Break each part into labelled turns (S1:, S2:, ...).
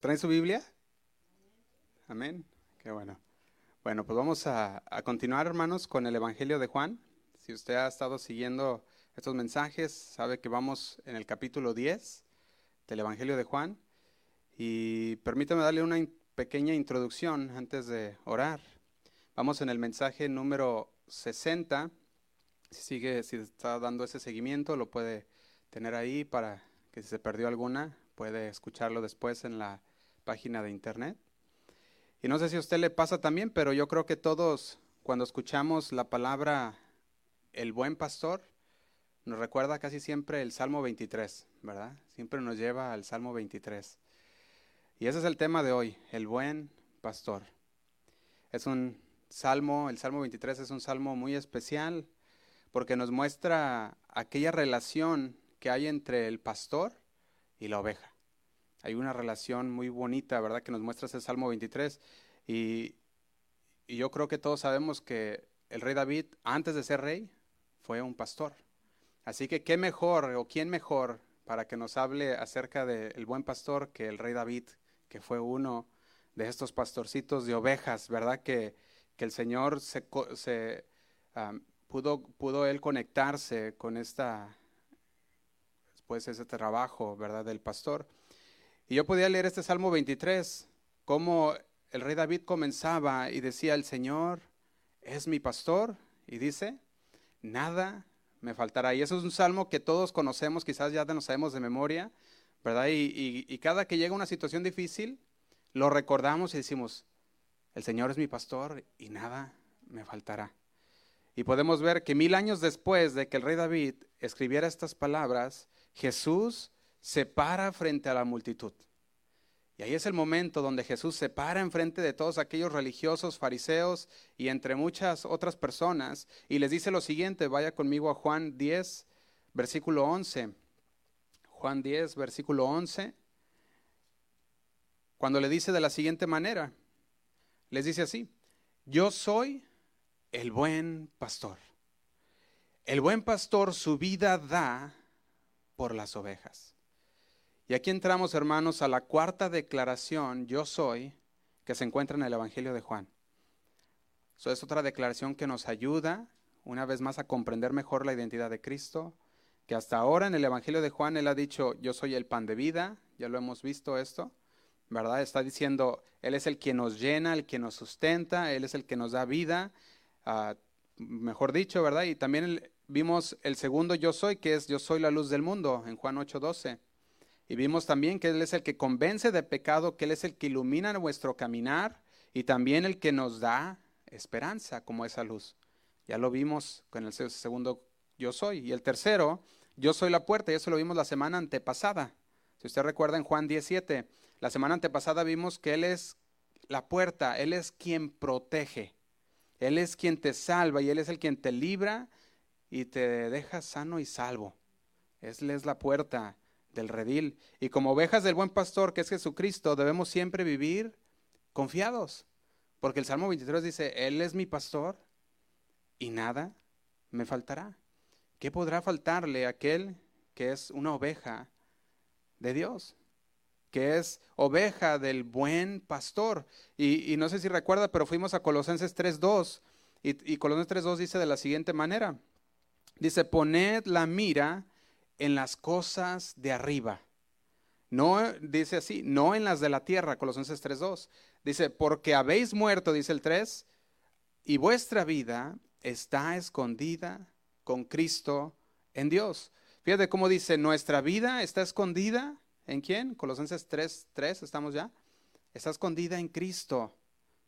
S1: ¿Traen su Biblia? Amén. Qué bueno. Bueno, pues vamos a, continuar, hermanos, con el Evangelio de Juan. Si usted ha estado siguiendo estos mensajes, sabe que vamos en el capítulo 10 del Evangelio de Juan. Y permítame darle una pequeña introducción antes de orar. Vamos en el mensaje número 60. Si sigue, si está dando ese seguimiento, lo puede tener ahí para que si se perdió alguna, puede escucharlo después en la página de internet. Y no sé si a usted le pasa también, pero yo creo que todos cuando escuchamos la palabra el buen pastor, nos recuerda casi siempre el Salmo 23, ¿verdad? Siempre nos lleva al Salmo 23. Y ese es el tema de hoy, el buen pastor. Es un salmo, el Salmo 23 es un salmo muy especial porque nos muestra aquella relación que hay entre el pastor y la oveja. Hay una relación muy bonita, ¿verdad?, que nos muestra ese Salmo 23. Y, yo creo que todos sabemos que el rey David, antes de ser rey, fue un pastor. Así que qué mejor o quién mejor para que nos hable acerca del buen pastor que el rey David, que fue uno de estos pastorcitos de ovejas, ¿verdad? Que, que el Señor se, se pudo, pudo él conectarse con esta, pues ese trabajo, ¿verdad? Del pastor. Y yo podía leer este Salmo 23, como el rey David comenzaba y decía, el Señor es mi pastor, y dice, nada me faltará. Y eso es un salmo que todos conocemos, quizás ya nos sabemos de memoria, ¿verdad? Y, y, cada que llega una situación difícil, lo recordamos y decimos, el Señor es mi pastor y nada me faltará. Y podemos ver que mil años después de que el rey David escribiera estas palabras, Jesús se para frente a la multitud. Y ahí es el momento donde Jesús se para enfrente de todos aquellos religiosos, fariseos y entre muchas otras personas y les dice lo siguiente, vaya conmigo a Juan 10, versículo 11. Juan 10, versículo 11, cuando le dice de la siguiente manera, les dice así, yo soy el buen pastor. El buen pastor su vida da por las ovejas. Y aquí entramos, hermanos, a la cuarta declaración, yo soy, que se encuentra en el Evangelio de Juan. Eso es otra declaración que nos ayuda, una vez más, a comprender mejor la identidad de Cristo, que hasta ahora en el Evangelio de Juan él ha dicho, yo soy el pan de vida, ya lo hemos visto esto, ¿verdad? Está diciendo, Él es el que nos llena, el que nos sustenta, Él es el que nos da vida, ah, mejor dicho, ¿verdad? Y también vimos el segundo yo soy, que es yo soy la luz del mundo, en Juan 8:12. Y vimos también que Él es el que convence de pecado, que Él es el que ilumina nuestro caminar y también el que nos da esperanza como esa luz. Ya lo vimos con el segundo yo soy. Y el tercero, yo soy la puerta, y eso lo vimos la semana antepasada. Si usted recuerda en Juan 17, la semana antepasada vimos que Él es la puerta, Él es quien protege, Él es quien te salva y Él es el quien te libra y te deja sano y salvo. Él es la puerta del redil. Y como ovejas del buen pastor, que es Jesucristo, debemos siempre vivir confiados. Porque el Salmo 23 dice, Él es mi pastor y nada me faltará. ¿Qué podrá faltarle a aquel que es una oveja de Dios? que es oveja del buen pastor. Y, no sé si recuerda, pero fuimos a Colosenses 3.2 y, y Colosenses 3.2 dice de la siguiente manera. Dice, poned la mira en las cosas de arriba. No, dice así, no en las de la tierra, Colosenses 3.2. Dice, porque habéis muerto, dice el 3, y vuestra vida está escondida con Cristo en Dios. Fíjate cómo dice, nuestra vida está escondida en quién? Colosenses 3.3, estamos ya. Está escondida en Cristo.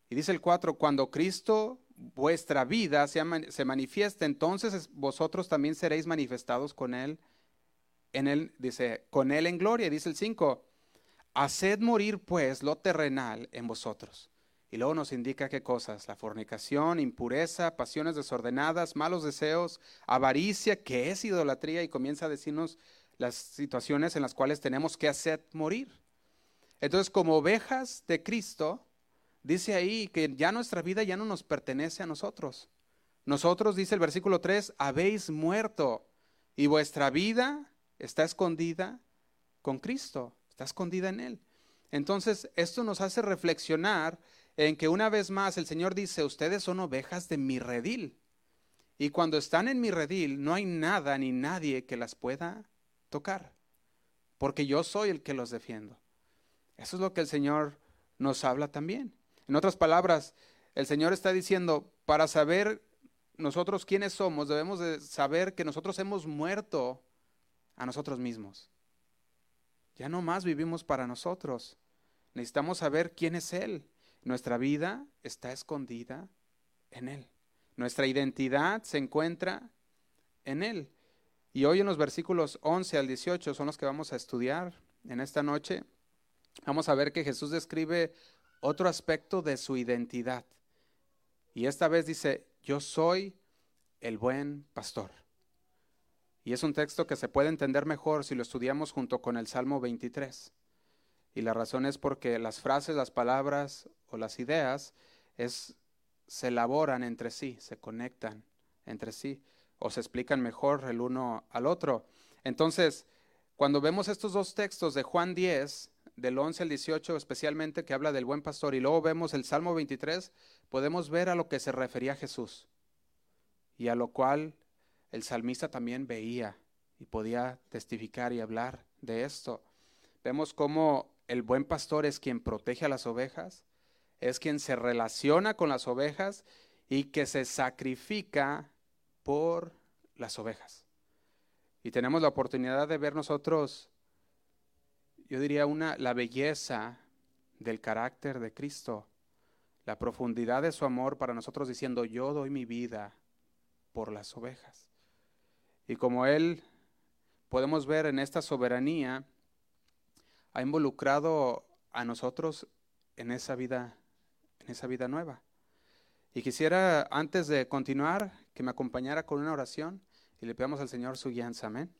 S1: Y dice el 4, cuando Cristo vuestra vida se, manifieste, entonces vosotros también seréis manifestados con Él en él, dice, con él en gloria, dice el 5, haced morir pues lo terrenal en vosotros. Y luego nos indica qué cosas, la fornicación, impureza, pasiones desordenadas, malos deseos, avaricia, que es idolatría, y comienza a decirnos las situaciones en las cuales tenemos que hacer morir. Entonces, como ovejas de Cristo, dice ahí que ya nuestra vida ya no nos pertenece a nosotros. Nosotros, dice el versículo 3, habéis muerto y vuestra vida está escondida con Cristo, está escondida en Él. Entonces, esto nos hace reflexionar en que una vez más el Señor dice, ustedes son ovejas de mi redil. Y cuando están en mi redil, no hay nada ni nadie que las pueda tocar, porque yo soy el que los defiendo. Eso es lo que el Señor nos habla también. En otras palabras, el Señor está diciendo, para saber nosotros quiénes somos, debemos de saber que nosotros hemos muerto a nosotros mismos. Ya no más vivimos para nosotros. Necesitamos saber quién es Él. Nuestra vida está escondida en Él. Nuestra identidad se encuentra en Él. Y hoy en los versículos 11 al 18 son los que vamos a estudiar en esta noche. Vamos a ver que Jesús describe otro aspecto de su identidad. Y esta vez dice, yo soy el buen pastor. Y es un texto que se puede entender mejor si lo estudiamos junto con el Salmo 23. Y la razón es porque las frases, las palabras o las ideas se elaboran entre sí, se conectan entre sí o se explican mejor el uno al otro. Entonces, cuando vemos estos dos textos de Juan 10, del 11 al 18 especialmente, que habla del buen pastor, y luego vemos el Salmo 23, podemos ver a lo que se refería Jesús y a lo cual el salmista también veía y podía testificar y hablar de esto. Vemos cómo el buen pastor es quien protege a las ovejas, es quien se relaciona con las ovejas y que se sacrifica por las ovejas. Y tenemos la oportunidad de ver nosotros, yo diría, una, la belleza del carácter de Cristo, la profundidad de su amor para nosotros diciendo, yo doy mi vida por las ovejas. Y como Él, podemos ver en esta soberanía, ha involucrado a nosotros en esa vida, en esa vida nueva. Y quisiera, antes de continuar, que me acompañara con una oración y le pedamos al Señor su guianza. Amén.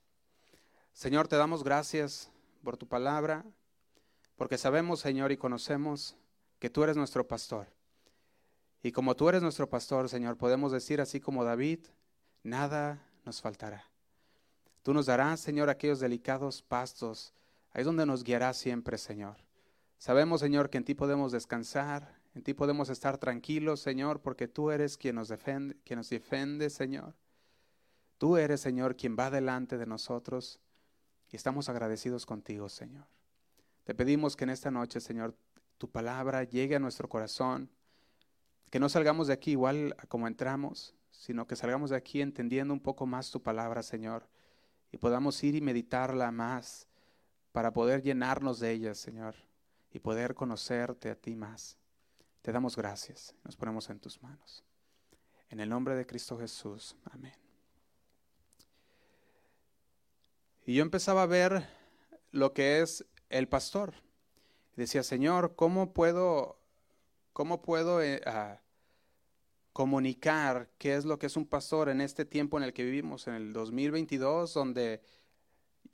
S1: Señor, te damos gracias por tu palabra, porque sabemos, Señor, y conocemos que tú eres nuestro pastor. Y como tú eres nuestro pastor, Señor, podemos decir así como David, nada nos faltará. Tú nos darás, Señor, aquellos delicados pastos Ahí es donde nos guiará siempre, Señor. Sabemos, Señor, que en ti podemos descansar, en ti podemos estar tranquilos, Señor, porque tú eres quien nos defiende, quien nos defiende, Señor. Tú eres, Señor, quien va delante de nosotros y estamos agradecidos contigo, Señor. Te pedimos que en esta noche, Señor, tu palabra llegue a nuestro corazón, que no salgamos de aquí igual como entramos, sino que salgamos de aquí entendiendo un poco más tu palabra, Señor, y podamos ir y meditarla más para poder llenarnos de ellas, Señor, y poder conocerte a ti más. Te damos gracias. Nos ponemos en tus manos. En el nombre de Cristo Jesús. Amén. Y yo empezaba a ver lo que es el pastor. Decía, Señor, ¿cómo puedo, cómo puedo eh, comunicar qué es lo que es un pastor en este tiempo en el que vivimos, en el 2022, donde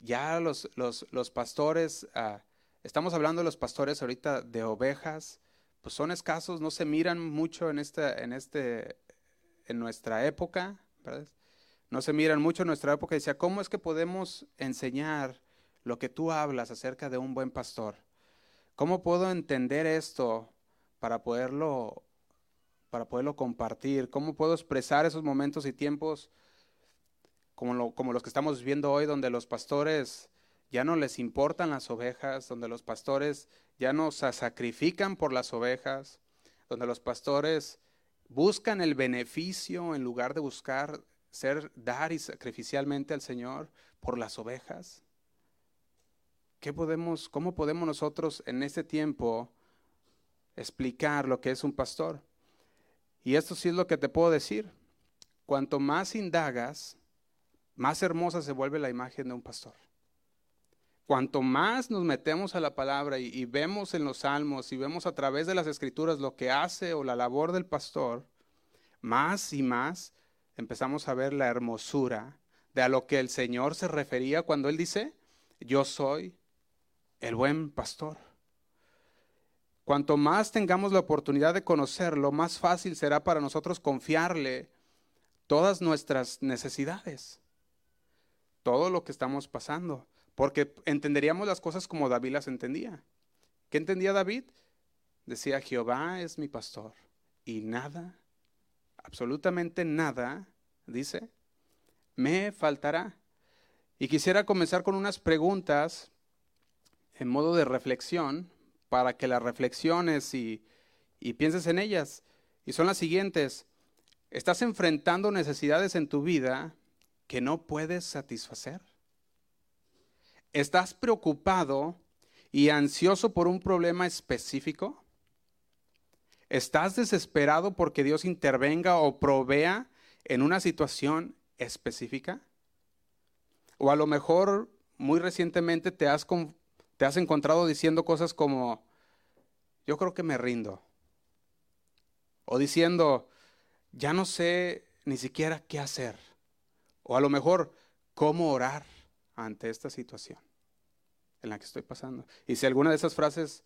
S1: ya los, los, los pastores, ah, estamos hablando de los pastores ahorita de ovejas, pues son escasos, no se miran mucho en, esta, en, este, en nuestra época. No se miran mucho en nuestra época. Decía, ¿cómo es que podemos enseñar lo que tú hablas acerca de un buen pastor? ¿Cómo puedo entender esto para poderlo, para poderlo compartir? ¿Cómo puedo expresar esos momentos y tiempos como, los que estamos viendo hoy, donde los pastores ya no les importan las ovejas, donde los pastores ya no se sacrifican por las ovejas, donde los pastores buscan el beneficio en lugar de buscar ser dar y sacrificialmente al Señor por las ovejas. ¿Qué podemos, cómo podemos nosotros en este tiempo explicar lo que es un pastor? Y esto sí es lo que te puedo decir. Cuanto más indagas, más hermosa se vuelve la imagen de un pastor. Cuanto más nos metemos a la palabra y, vemos en los salmos y vemos a través de las escrituras lo que hace o la labor del pastor, más y más empezamos a ver la hermosura de a lo que el Señor se refería cuando Él dice, yo soy el buen pastor. Cuanto más tengamos la oportunidad de conocerlo, más fácil será para nosotros confiarle todas nuestras necesidades todo lo que estamos pasando, porque entenderíamos las cosas como David las entendía. ¿Qué entendía David? Decía, Jehová es mi pastor y nada, absolutamente nada, dice, me faltará. Y quisiera comenzar con unas preguntas en modo de reflexión para que las reflexiones y, pienses en ellas. Y son las siguientes. ¿Estás enfrentando necesidades en tu vida que no puedes satisfacer? ¿Estás preocupado y ansioso por un problema específico? ¿Estás desesperado porque Dios intervenga o provea en una situación específica? O a lo mejor muy recientemente te has, te has encontrado diciendo cosas como, yo creo que me rindo. O diciendo, ya no sé ni siquiera qué hacer. O a lo mejor, cómo orar ante esta situación en la que estoy pasando. Y si alguna de esas frases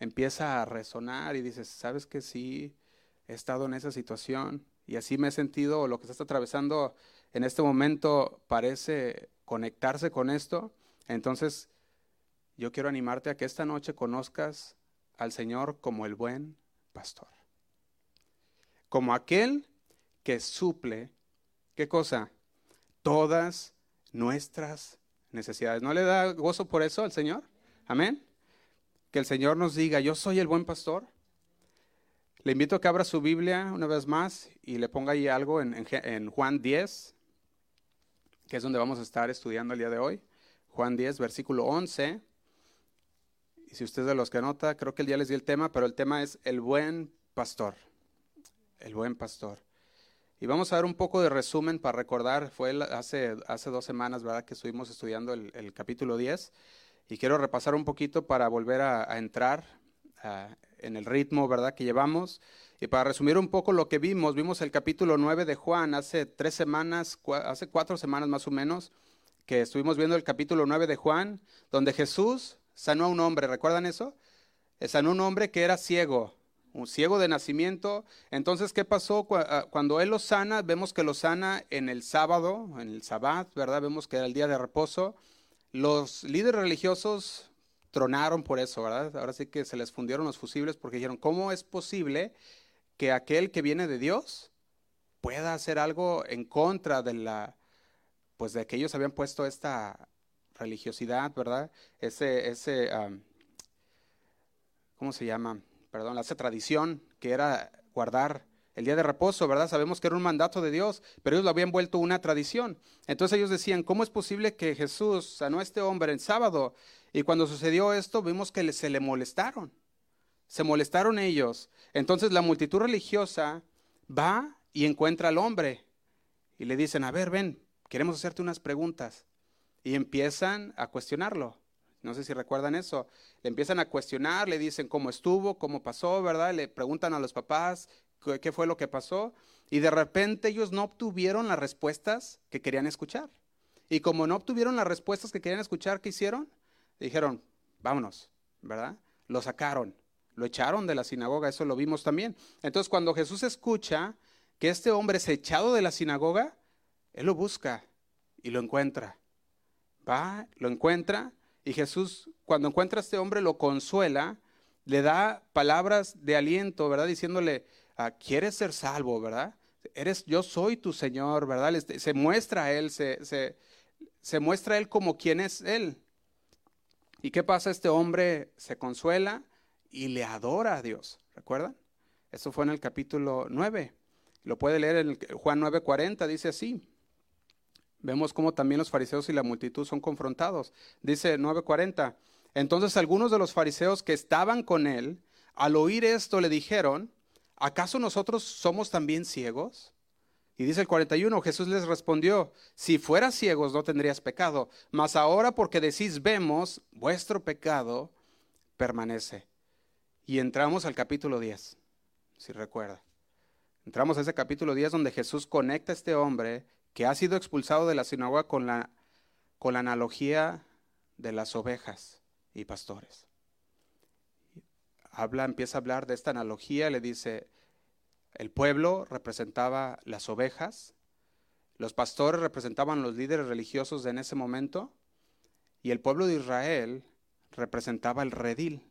S1: empieza a resonar y dices, ¿sabes que sí? He estado en esa situación y así me he sentido, o lo que estás atravesando en este momento parece conectarse con esto. Entonces, yo quiero animarte a que esta noche conozcas al Señor como el buen pastor. Como aquel que suple, ¿qué cosa? Todas nuestras necesidades. ¿No le da gozo por eso al Señor? Amén. Que el Señor nos diga, yo soy el buen pastor. Le invito a que abra su Biblia una vez más y le ponga ahí algo en, Juan 10, que es donde vamos a estar estudiando el día de hoy. Juan 10, versículo 11. Y si usted es de los que anota, creo que el día les di el tema, pero el tema es el buen pastor. El buen pastor. Y vamos a dar un poco de resumen para recordar, fue hace, hace dos semanas, ¿verdad?, que estuvimos estudiando el, capítulo 10. Y quiero repasar un poquito para volver a, entrar en el ritmo, ¿verdad?, que llevamos. Y para resumir un poco lo que vimos, vimos el capítulo 9 de Juan hace tres semanas, hace cuatro semanas más o menos, que estuvimos viendo el capítulo 9 de Juan, donde Jesús sanó a un hombre, ¿recuerdan eso? Sanó a un hombre que era ciego, un ciego de nacimiento. Entonces, ¿qué pasó? Ah, cuando él lo sana, vemos que lo sana en el sábado, en el sabbat, ¿verdad? Vemos que era el día de reposo. Los líderes religiosos tronaron por eso, ¿verdad? Ahora sí que se les fundieron los fusibles porque dijeron, ¿cómo es posible que aquel que viene de Dios pueda hacer algo en contra de la, pues de que ellos habían puesto esta religiosidad, ¿verdad? Ese, ese, ¿cómo se llama? perdón, esa tradición que era guardar el día de reposo, ¿verdad? Sabemos que era un mandato de Dios, pero ellos lo habían vuelto una tradición. Entonces ellos decían, ¿cómo es posible que Jesús sanó a este hombre en sábado? Y cuando sucedió esto, vimos que se le molestaron. Se molestaron ellos. Entonces la multitud religiosa va y encuentra al hombre y le dicen, a ver, ven, queremos hacerte unas preguntas. Y empiezan a cuestionarlo. No sé si recuerdan eso. Le empiezan a cuestionar, le dicen cómo estuvo, cómo pasó, ¿verdad? Le preguntan a los papás qué fue lo que pasó. Y de repente ellos no obtuvieron las respuestas que querían escuchar. Y como no obtuvieron las respuestas que querían escuchar, ¿qué hicieron? Dijeron, vámonos, ¿verdad? Lo sacaron, lo echaron de la sinagoga, eso lo vimos también. Entonces cuando Jesús escucha que este hombre es echado de la sinagoga, él lo busca y lo encuentra. Va, lo encuentra y Jesús, cuando encuentra a este hombre, lo consuela, le da palabras de aliento, ¿verdad? Diciéndole, ah, ¿quieres ser salvo, verdad? Eres, yo soy tu Señor, ¿verdad? Se muestra a él, se, se, se muestra a él como quien es él. ¿Y qué pasa? Este hombre se consuela y le adora a Dios, ¿recuerdan? Eso fue en el capítulo 9. Lo puede leer en Juan 9:40, dice así. Vemos cómo también los fariseos y la multitud son confrontados. Dice 9:40. Entonces algunos de los fariseos que estaban con él, al oír esto, le dijeron, ¿acaso nosotros somos también ciegos? Y dice el 41, Jesús les respondió, si fueras ciegos no tendrías pecado, mas ahora porque decís vemos, vuestro pecado permanece. Y entramos al capítulo 10, si recuerda. Entramos a ese capítulo 10 donde Jesús conecta a este hombre que ha sido expulsado de la sinagoga con la, con la analogía de las ovejas y pastores. Habla, empieza a hablar de esta analogía, le dice, el pueblo representaba las ovejas, los pastores representaban los líderes religiosos en ese momento, y el pueblo de Israel representaba el redil.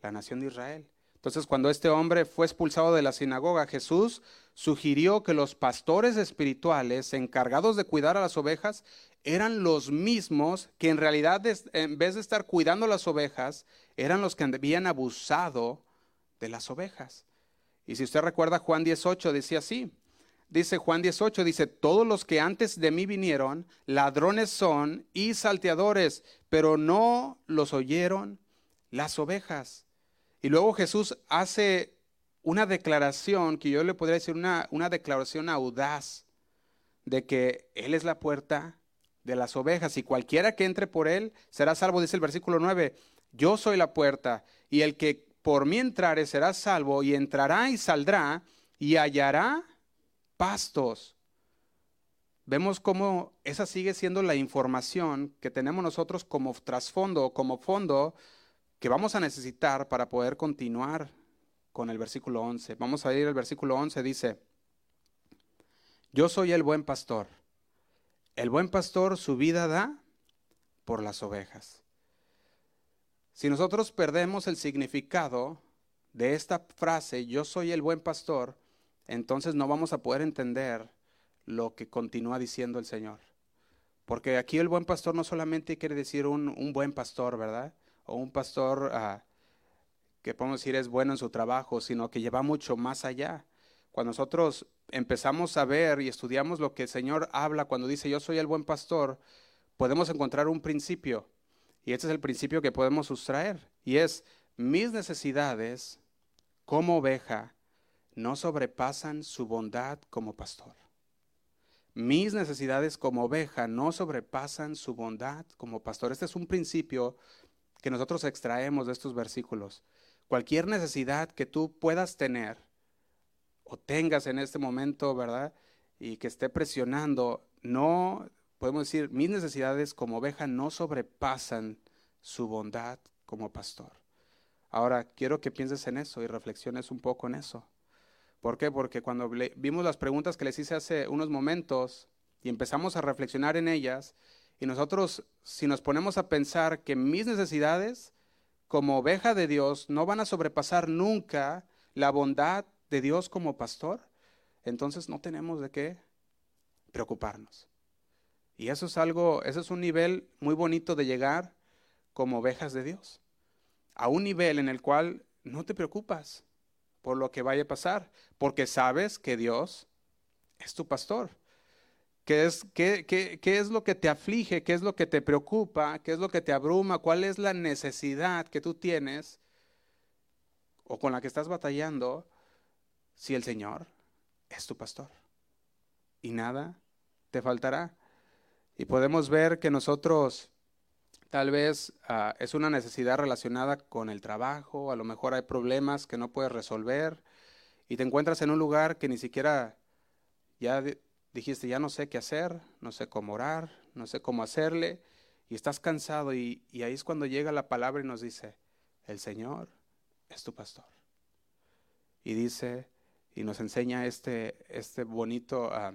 S1: la nación de Israel. Entonces, cuando este hombre fue expulsado de la sinagoga, Jesús sugirió que los pastores espirituales encargados de cuidar a las ovejas eran los mismos que en realidad, en vez de estar cuidando las ovejas, eran los que habían abusado de las ovejas. Y si usted recuerda Juan 18, decía así, dice Juan 18, dice, todos los que antes de mí vinieron, ladrones son y salteadores, pero no los oyeron las ovejas. Y luego Jesús hace una declaración que yo le podría decir una, una declaración audaz de que Él es la puerta de las ovejas y cualquiera que entre por Él será salvo, dice el versículo 9, yo soy la puerta y el que por mí entrare será salvo y entrará y saldrá y hallará pastos. Vemos cómo esa sigue siendo la información que tenemos nosotros como trasfondo, como fondo que vamos a necesitar para poder continuar con el versículo 11. Vamos a ir al versículo 11, dice, yo soy el buen pastor. El buen pastor su vida da por las ovejas. Si nosotros perdemos el significado de esta frase, yo soy el buen pastor, entonces no vamos a poder entender lo que continúa diciendo el Señor. Porque aquí el buen pastor no solamente quiere decir un, un buen pastor, ¿verdad? O un pastor ah, que podemos decir es bueno en su trabajo, sino que lleva mucho más allá. Cuando nosotros empezamos a ver y estudiamos lo que el Señor habla cuando dice yo soy el buen pastor, podemos encontrar un principio. Y este es el principio que podemos sustraer. Y es, mis necesidades como oveja no sobrepasan su bondad como pastor. Mis necesidades como oveja no sobrepasan su bondad como pastor. Este es un principio que nosotros extraemos de estos versículos. Cualquier necesidad que tú puedas tener o tengas en este momento, ¿verdad? Y que esté presionando, no, podemos decir, mis necesidades como oveja no sobrepasan su bondad como pastor. Ahora, quiero que pienses en eso y reflexiones un poco en eso. ¿Por qué? Porque cuando vimos las preguntas que les hice hace unos momentos y empezamos a reflexionar en ellas, y nosotros, si nos ponemos a pensar que mis necesidades como oveja de Dios no van a sobrepasar nunca la bondad de Dios como pastor, entonces no tenemos de qué preocuparnos. Y eso es algo, eso es un nivel muy bonito de llegar como ovejas de Dios. A un nivel en el cual no te preocupas por lo que vaya a pasar, porque sabes que Dios es tu pastor. ¿Qué es, qué, qué, es lo que te aflige? ¿Qué es lo que te preocupa? ¿Qué es lo que te abruma? ¿Cuál es la necesidad que tú tienes o con la que estás batallando si el Señor es tu pastor? Y nada te faltará. Y podemos ver que nosotros tal vez ah, es una necesidad relacionada con el trabajo, a lo mejor hay problemas que no puedes resolver y te encuentras en un lugar que ni siquiera ya dijiste, ya no sé qué hacer, no sé cómo orar, no sé cómo hacerle, y estás cansado y, ahí es cuando llega la palabra y nos dice, el Señor es tu pastor. Y dice, y nos enseña este, este bonito ah,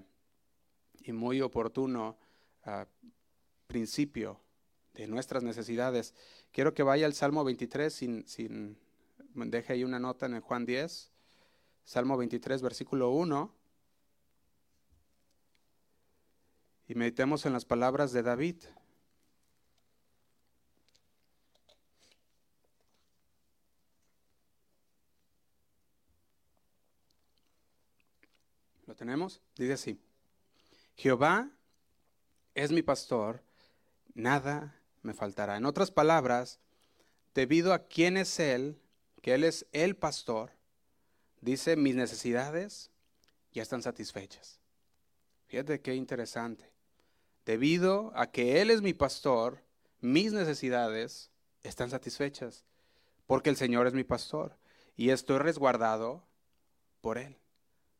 S1: y muy oportuno ah, principio de nuestras necesidades. Quiero que vaya al Salmo 23 sin, sin, deje ahí una nota en el Juan 10, Salmo 23, versículo 1. Y meditemos en las palabras de David. ¿Lo tenemos? Dice así. Jehová es mi pastor, nada me faltará. En otras palabras, debido a quién es Él, que Él es el pastor, dice, mis necesidades ya están satisfechas. Fíjate qué interesante. Debido a que Él es mi pastor, mis necesidades están satisfechas, porque el Señor es mi pastor y estoy resguardado por Él.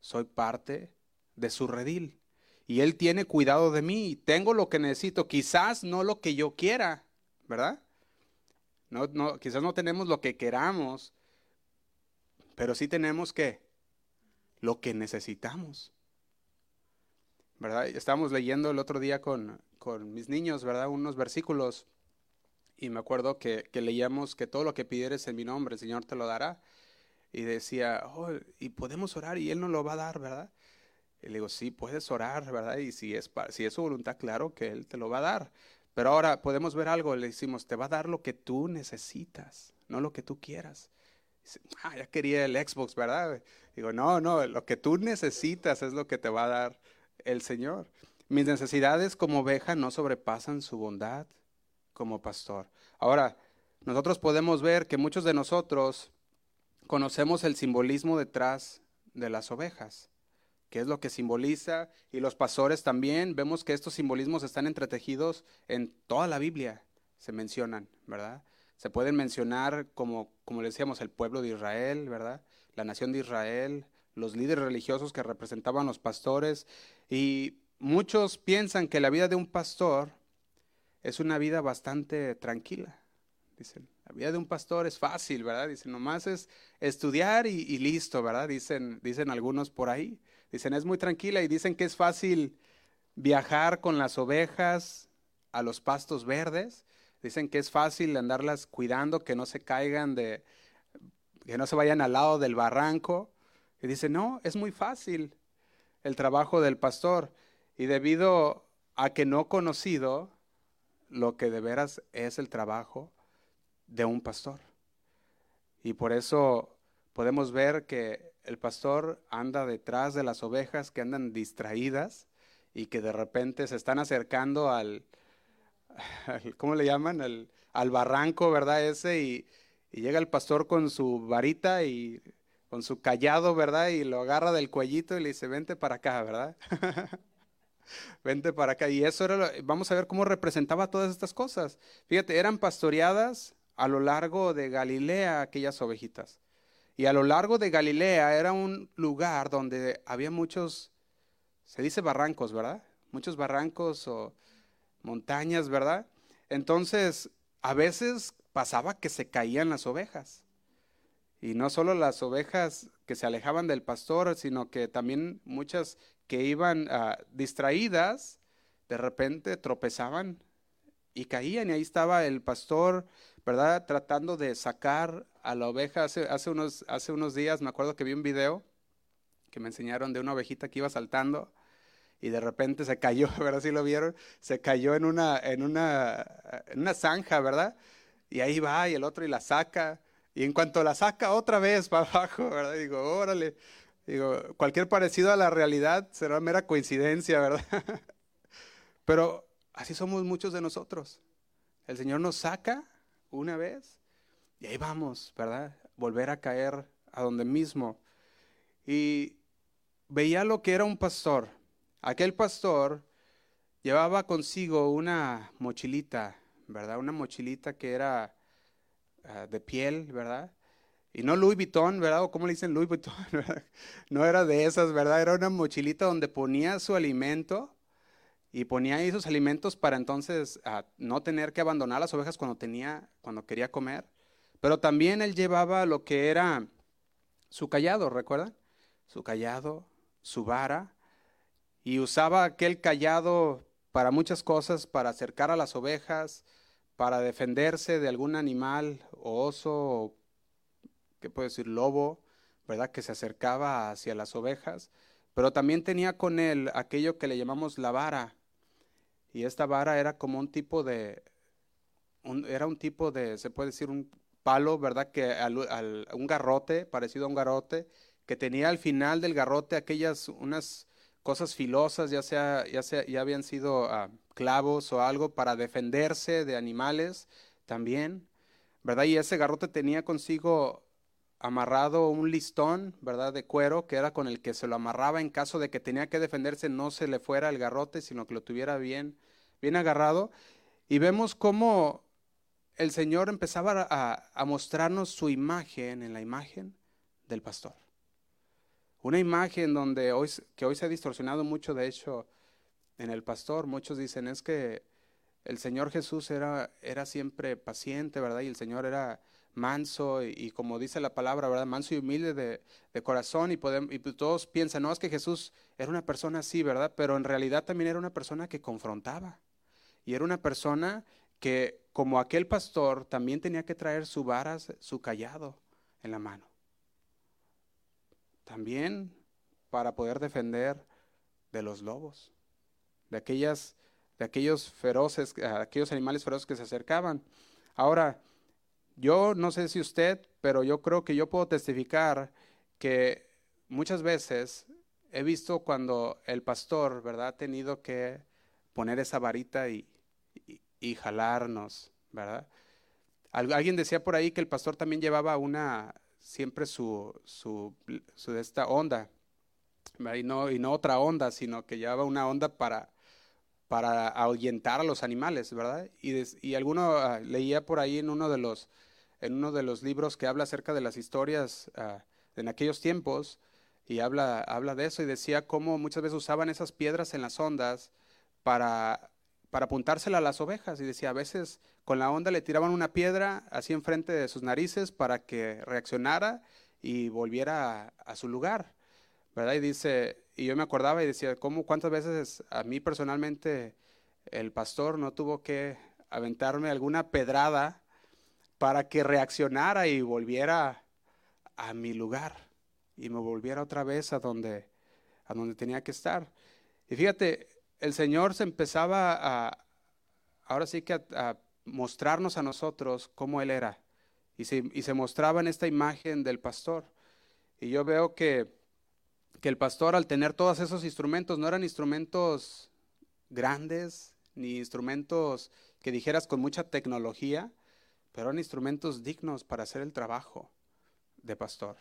S1: Soy parte de su redil y Él tiene cuidado de mí. Tengo lo que necesito, quizás no lo que yo quiera, ¿verdad? Quizás no tenemos lo que queramos, pero sí tenemos que lo que necesitamos. ¿Verdad? Estábamos leyendo el otro día con, mis niños, ¿verdad? Unos versículos Y me acuerdo que, que leíamos que todo lo que pidieres en mi nombre, el Señor te lo dará. Y decía, oh, y podemos orar y Él nos lo va a dar, ¿verdad? Y le digo, sí, puedes orar, ¿verdad? Y si es, si es su voluntad, claro que Él te lo va a dar. Pero ahora podemos ver algo, le decimos, te va a dar lo que tú necesitas, no lo que tú quieras. Dice, ah, ya quería el Xbox, ¿verdad? Digo, no, no, lo que tú necesitas es lo que te va a dar el Señor. Mis necesidades como oveja no sobrepasan su bondad como pastor. Ahora, nosotros podemos ver que muchos de nosotros conocemos el simbolismo detrás de las ovejas que es lo que simboliza, y los pastores también, vemos que estos simbolismos están entretejidos en toda la Biblia, se mencionan, ¿verdad? Se pueden mencionar como, como le decíamos, el pueblo de Israel, ¿verdad? La nación de Israel, los líderes religiosos que representaban los pastores, y muchos piensan que la vida de un pastor es una vida bastante tranquila, dicen. La vida de un pastor es fácil, ¿verdad? Dicen, nomás es estudiar y, y listo, ¿verdad? Dicen, dicen algunos por ahí. Dicen, es muy tranquila y dicen que es fácil viajar con las ovejas a los pastos verdes. Dicen que es fácil andarlas cuidando, que no se caigan de, que no se vayan al lado del barranco. Y dicen, no, es muy fácil el trabajo del pastor. Y debido a que no he conocido lo que de veras es el trabajo de un pastor. Y por eso podemos ver que el pastor anda detrás de las ovejas que andan distraídas y que de repente se están acercando al, ¿cómo le llaman? Al, barranco, ¿verdad? Ese y, llega el pastor con su varita y con su callado, ¿verdad? Y lo agarra del cuellito y le dice, vente para acá, ¿verdad? vente para acá. Y eso era, vamos a ver cómo representaba todas estas cosas. Fíjate, eran pastoreadas a lo largo de Galilea aquellas ovejitas. Y a lo largo de Galilea era un lugar donde había muchos, se dice barrancos, ¿verdad? Muchos barrancos o montañas, ¿verdad? Entonces, a veces pasaba que se caían las ovejas. Y no solo las ovejas que se alejaban del pastor, sino que también muchas que iban ah, distraídas, de repente tropezaban y caían. Y ahí estaba el pastor ¿verdad? Tratando de sacar a la oveja. Hace, hace, unos, hace unos días me acuerdo que vi un video que me enseñaron de una ovejita que iba saltando y de repente se cayó, ¿verdad? Si lo vieron, se cayó en una, en una, en una zanja, ¿verdad? Y ahí va y el otro y la saca. Y en cuanto la saca otra vez para abajo, ¿verdad? Digo, órale. Digo, cualquier parecido a la realidad será mera coincidencia, ¿verdad? Pero así somos muchos de nosotros. El Señor nos saca una vez y ahí vamos, ¿verdad? Volver a caer a donde mismo. Y veía lo que era un pastor. Aquel pastor llevaba consigo una mochilita, ¿verdad? Una mochilita que era ah, de piel, ¿verdad? Y no Louis Vuitton, ¿verdad? O cómo le dicen Louis Vuitton, No era de esas, ¿verdad? Era una mochilita donde ponía su alimento y ponía ahí sus alimentos para entonces ah, no tener que abandonar las ovejas cuando tenía, cuando quería comer. Pero también él llevaba lo que era su callado, ¿recuerdan? Su callado, su vara, y usaba aquel callado para muchas cosas, para acercar a las ovejas, para defenderse de algún animal, o oso, o, ¿qué decir? Lobo, ¿verdad? Que se acercaba hacia las ovejas. Pero también tenía con él aquello que le llamamos la vara, y esta vara era como un tipo de, era un tipo de, se puede decir, un palo, ¿verdad? Que al, un garrote, parecido a un garrote, que tenía al final del garrote aquellas, unas cosas filosas, ya sea, ya sea, ya habían sido ah, clavos o algo para defenderse de animales también, ¿verdad? Y ese garrote tenía consigo amarrado un listón, ¿verdad? De cuero, que era con el que se lo amarraba en caso de que tenía que defenderse, no se le fuera el garrote, sino que lo tuviera bien, bien agarrado. Y vemos cómo el Señor empezaba a, mostrarnos su imagen en la imagen del pastor. Una imagen donde hoy, que hoy se ha distorsionado mucho, de hecho, en el pastor. Muchos dicen es que el Señor Jesús era, era siempre paciente, ¿verdad? Y el Señor era manso y, como dice la palabra, ¿verdad? Manso y humilde de, corazón y, y todos piensan, no, es que Jesús era una persona así, ¿verdad? Pero en realidad también era una persona que confrontaba y era una persona que como aquel pastor, también tenía que traer su vara, su callado en la mano. También para poder defender de los lobos, de aquellas de aquellos feroces, aquellos animales feroces que se acercaban. Ahora, yo no sé si usted, pero yo creo que yo puedo testificar que muchas veces he visto cuando el pastor, ¿verdad?, ha tenido que poner esa varita y, y, jalarnos, ¿verdad? Alguien decía por ahí que el pastor también llevaba una, siempre su, su, su esta onda, y no, y no otra onda, sino que llevaba una onda para, para ahuyentar a los animales, ¿verdad? Y, y alguno ah, leía por ahí en uno de los en uno de los libros que habla acerca de las historias ah, en aquellos tiempos y habla, habla de eso y decía cómo muchas veces usaban esas piedras en las ondas para, para apuntársela a las ovejas y decía a veces con la onda le tiraban una piedra así enfrente de sus narices para que reaccionara y volviera a, a su lugar, ¿verdad? Y dice, y yo me acordaba y decía, ¿cómo cuántas veces a mí personalmente el pastor no tuvo que aventarme alguna pedrada para que reaccionara y volviera a mi lugar y me volviera otra vez a donde, a donde tenía que estar. Y fíjate, el Señor se empezaba a, ahora sí que a, mostrarnos a nosotros cómo Él era. Y se, y se mostraba en esta imagen del pastor. Y yo veo que, que el pastor al tener todos esos instrumentos, no eran instrumentos grandes, ni instrumentos que dijeras con mucha tecnología, pero eran instrumentos dignos para hacer el trabajo de pastor.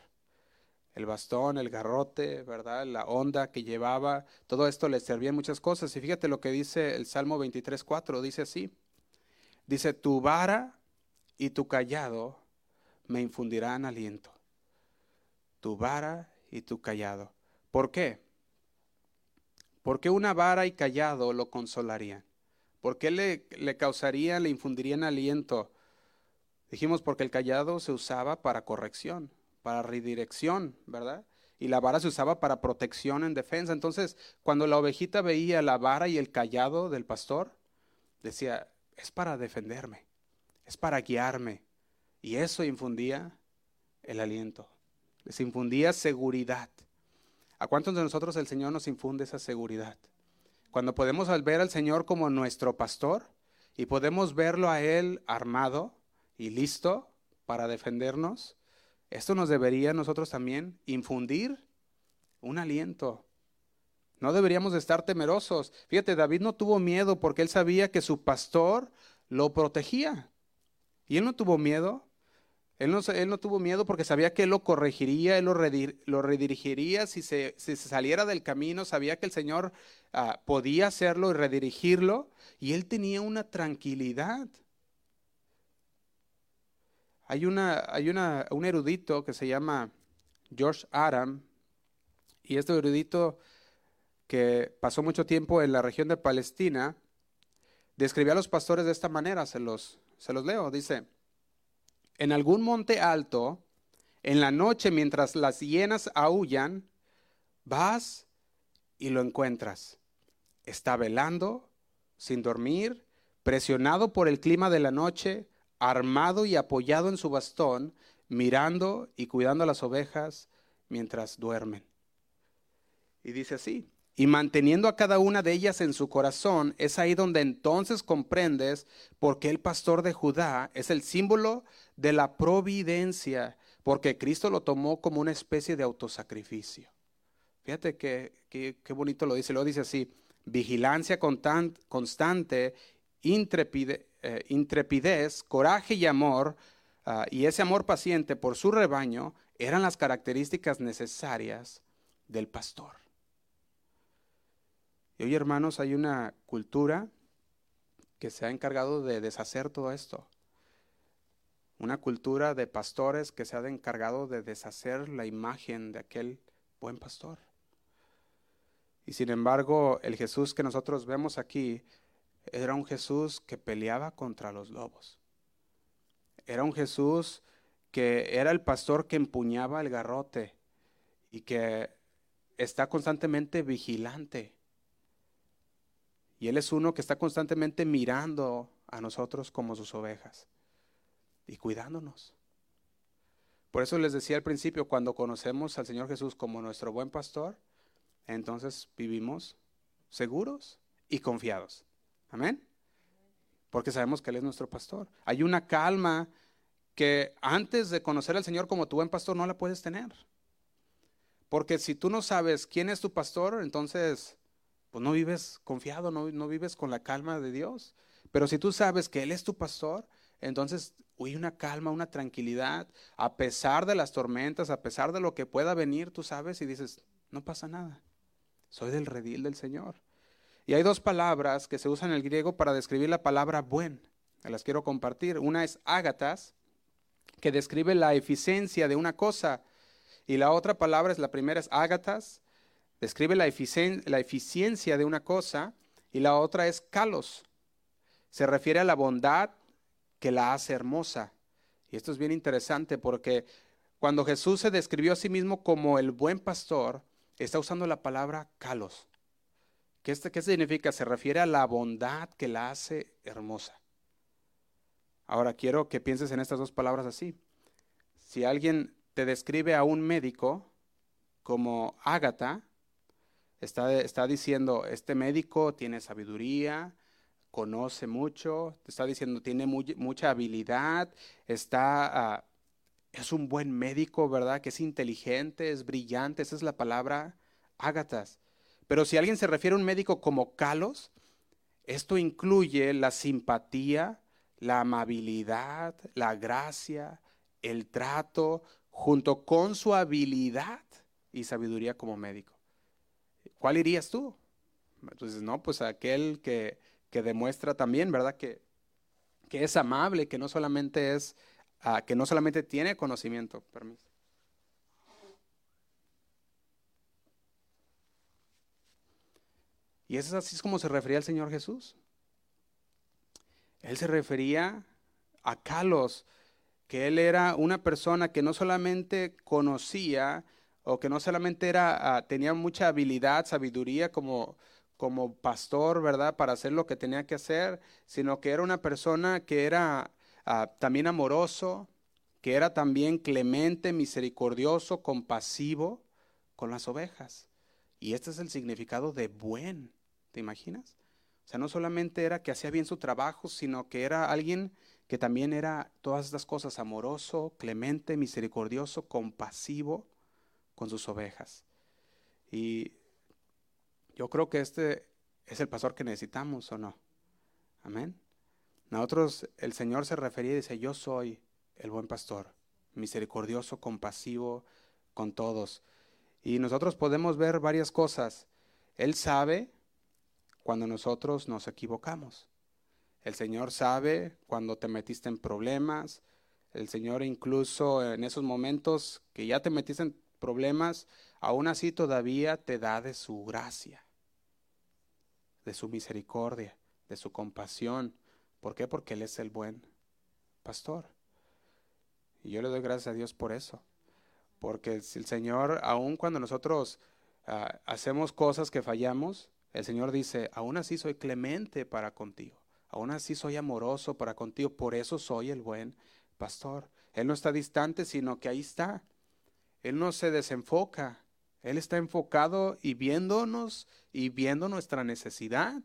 S1: El bastón, el garrote, ¿verdad? La onda que llevaba, todo esto le servía en muchas cosas. Y fíjate lo que dice el Salmo 23.4, dice así. Dice, tu vara y tu callado me infundirán aliento. Tu vara y tu callado. ¿Por qué? Porque una vara y callado lo consolarían. ¿Por qué le, le causarían, le infundirían aliento? Dijimos porque el callado se usaba para corrección, para redirección, ¿verdad? Y la vara se usaba para protección en defensa. Entonces, cuando la ovejita veía la vara y el callado del pastor, decía, es para defenderme, es para guiarme. Y eso infundía el aliento, les infundía seguridad. ¿A cuántos de nosotros el Señor nos infunde esa seguridad? Cuando podemos ver al Señor como nuestro pastor y podemos verlo a Él armado, y listo para defendernos, esto nos debería nosotros también infundir un aliento. No deberíamos estar temerosos. Fíjate, David no tuvo miedo porque él sabía que su pastor lo protegía. Y él no tuvo miedo. Él no, tuvo miedo porque sabía que él lo corregiría, él lo, redirigiría si se, saliera del camino, sabía que el Señor ah, podía hacerlo y redirigirlo. Y él tenía una tranquilidad. Hay, un erudito que se llama George Adam, y este erudito que pasó mucho tiempo en la región de Palestina, describió a los pastores de esta manera, se los leo, dice, en algún monte alto, en la noche mientras las hienas aullan, vas y lo encuentras. Está velando, sin dormir, presionado por el clima de la noche, armado y apoyado en su bastón, mirando y cuidando a las ovejas mientras duermen. Y dice así, y manteniendo a cada una de ellas en su corazón, es ahí donde entonces comprendes por qué el pastor de Judá es el símbolo de la providencia, porque Cristo lo tomó como una especie de autosacrificio. Fíjate qué que, bonito lo dice, lo dice así, vigilancia constante, eh, intrepidez, coraje y amor, ah, y ese amor paciente por su rebaño, eran las características necesarias del pastor. Y hoy, hermanos, hay una cultura que se ha encargado de deshacer todo esto. Una cultura de pastores que se ha encargado de deshacer la imagen de aquel buen pastor. Y sin embargo, el Jesús que nosotros vemos aquí era un Jesús que peleaba contra los lobos. Era un Jesús que era el pastor que empuñaba el garrote y que está constantemente vigilante. Y Él es uno que está constantemente mirando a nosotros como sus ovejas y cuidándonos. Por eso les decía al principio, cuando conocemos al Señor Jesús como nuestro buen pastor, entonces vivimos seguros y confiados. Amén. Porque sabemos que Él es nuestro pastor. Hay una calma que antes de conocer al Señor como tu buen pastor no la puedes tener. Porque si tú no sabes quién es tu pastor, entonces pues no vives confiado, no, no vives con la calma de Dios. Pero si tú sabes que Él es tu pastor, entonces hay una calma, una tranquilidad, a pesar de las tormentas, a pesar de lo que pueda venir, tú sabes y dices, no pasa nada, soy del redil del Señor. Y hay dos palabras que se usan en el griego para describir la palabra buen, las quiero compartir. Una es ágatas, que describe la eficiencia de una cosa, y la otra palabra es la primera es ágatas, describe la, la eficiencia de una cosa, y la otra es kalos, se refiere a la bondad que la hace hermosa. Y esto es bien interesante porque cuando Jesús se describió a sí mismo como el buen pastor, está usando la palabra kalos. ¿Qué, ¿Qué significa? Se refiere a la bondad que la hace hermosa. Ahora quiero que pienses en estas dos palabras así. Si alguien te describe a un médico como Ágata, está, está diciendo, este médico tiene sabiduría, conoce mucho, te está diciendo, tiene mucha habilidad, está, ah, es un buen médico, ¿verdad? Que es inteligente, es brillante, esa es la palabra ágatas. Pero si alguien se refiere a un médico como Calos, esto incluye la simpatía, la amabilidad, la gracia, el trato, junto con su habilidad y sabiduría como médico. ¿Cuál irías tú? Entonces, no, pues aquel que, que demuestra también, ¿verdad? Que, que es amable, que no solamente es, uh, que no solamente tiene conocimiento. Permiso. Y eso es así como se refería al Señor Jesús. Él se refería a Carlos, que él era una persona que no solamente conocía o que no solamente era, uh, tenía mucha habilidad, sabiduría como, como pastor, ¿verdad? Para hacer lo que tenía que hacer, sino que era una persona que era ah, también amoroso, que era también clemente, misericordioso, compasivo con las ovejas. Y este es el significado de buen, ¿te imaginas? O sea, no solamente era que hacía bien su trabajo, sino que era alguien que también era todas estas cosas, amoroso, clemente, misericordioso, compasivo con sus ovejas. Y yo creo que este es el pastor que necesitamos o no. Amén. Nosotros, el Señor se refería y dice, yo soy el buen pastor, misericordioso, compasivo con todos. Y nosotros podemos ver varias cosas. Él sabe cuando nosotros nos equivocamos. El Señor sabe cuando te metiste en problemas. El Señor incluso en esos momentos que ya te metiste en problemas, aún así todavía te da de su gracia, de su misericordia, de su compasión. ¿Por qué? Porque Él es el buen pastor. Y yo le doy gracias a Dios por eso. Porque el Señor, aun cuando nosotros ah, hacemos cosas que fallamos, el Señor dice, aún así soy clemente para contigo. Aún así soy amoroso para contigo. Por eso soy el buen pastor. Él no está distante, sino que ahí está. Él no se desenfoca. Él está enfocado y viéndonos y viendo nuestra necesidad.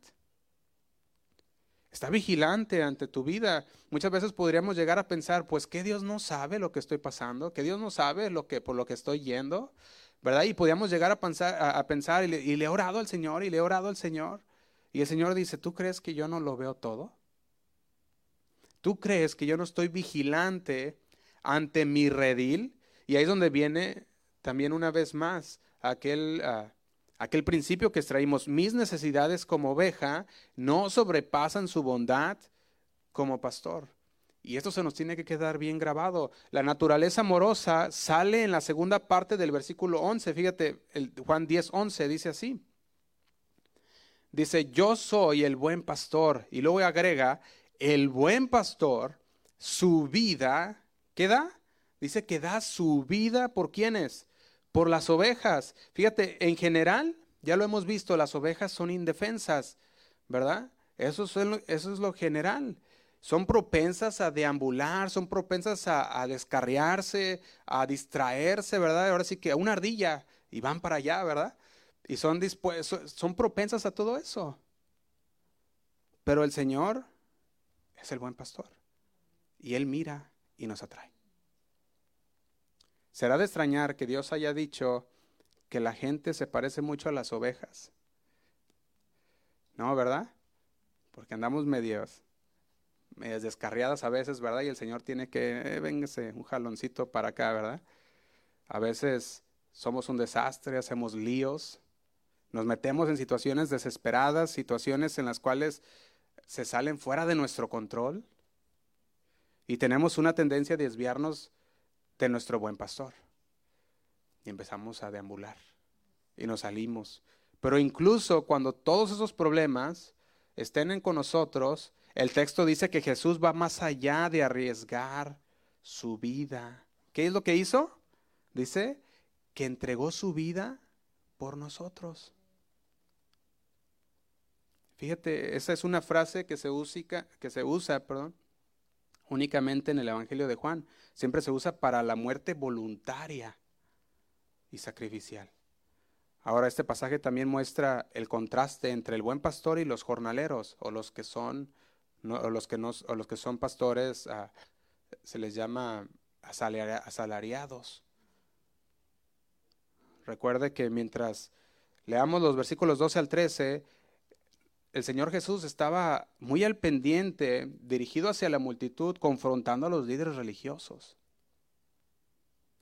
S1: Está vigilante ante tu vida. Muchas veces podríamos llegar a pensar, pues que Dios no sabe lo que estoy pasando, que Dios no sabe lo que por lo que estoy yendo, ¿verdad? Y podríamos llegar a pensar, a, pensar y, le, y le he orado al Señor y le he orado al Señor. Y el Señor dice, ¿tú crees que yo no lo veo todo? ¿Tú crees que yo no estoy vigilante ante mi redil? Y ahí es donde viene también una vez más aquel, ah, aquel principio que extraímos, mis necesidades como oveja no sobrepasan su bondad como pastor. Y esto se nos tiene que quedar bien grabado. La naturaleza amorosa sale en la segunda parte del versículo 11. Fíjate, Juan 10, 11 dice así. Dice, yo soy el buen pastor. Y luego agrega, el buen pastor, su vida, ¿qué da? Dice que da su vida por quienes? Por las ovejas. Fíjate, en general, ya lo hemos visto, las ovejas son indefensas, ¿verdad? Eso es lo, eso es lo general. son propensas a deambular, son propensas a, descarriarse, a distraerse, ¿verdad? Ahora sí que a una ardilla y van para allá, ¿verdad? Y son, son propensas a todo eso. Pero el Señor es el buen pastor. Y Él mira y nos atrae. Será de extrañar que Dios haya dicho que la gente se parece mucho a las ovejas. No, ¿verdad? Porque andamos medios, medias descarriadas a veces, ¿verdad? Y el Señor tiene que, eh, véngase, un jaloncito para acá, ¿verdad? A veces somos un desastre, hacemos líos, nos metemos en situaciones desesperadas, situaciones en las cuales se salen fuera de nuestro control y tenemos una tendencia a desviarnos de nuestro buen pastor. Y empezamos a deambular y nos salimos. Pero incluso cuando todos esos problemas estén con nosotros, el texto dice que Jesús va más allá de arriesgar su vida. ¿Qué es lo que hizo? Dice que entregó su vida por nosotros. Fíjate, esa es una frase que se usa, perdón, únicamente en el Evangelio de Juan. Siempre se usa para la muerte voluntaria y sacrificial. Ahora, este pasaje también muestra el contraste entre el buen pastor y los jornaleros, o los que son, o los que no, o los que son pastores, ah, se les llama asalariados. Recuerde que mientras leamos los versículos 12 al 13, el Señor Jesús estaba muy al pendiente, dirigido hacia la multitud, confrontando a los líderes religiosos.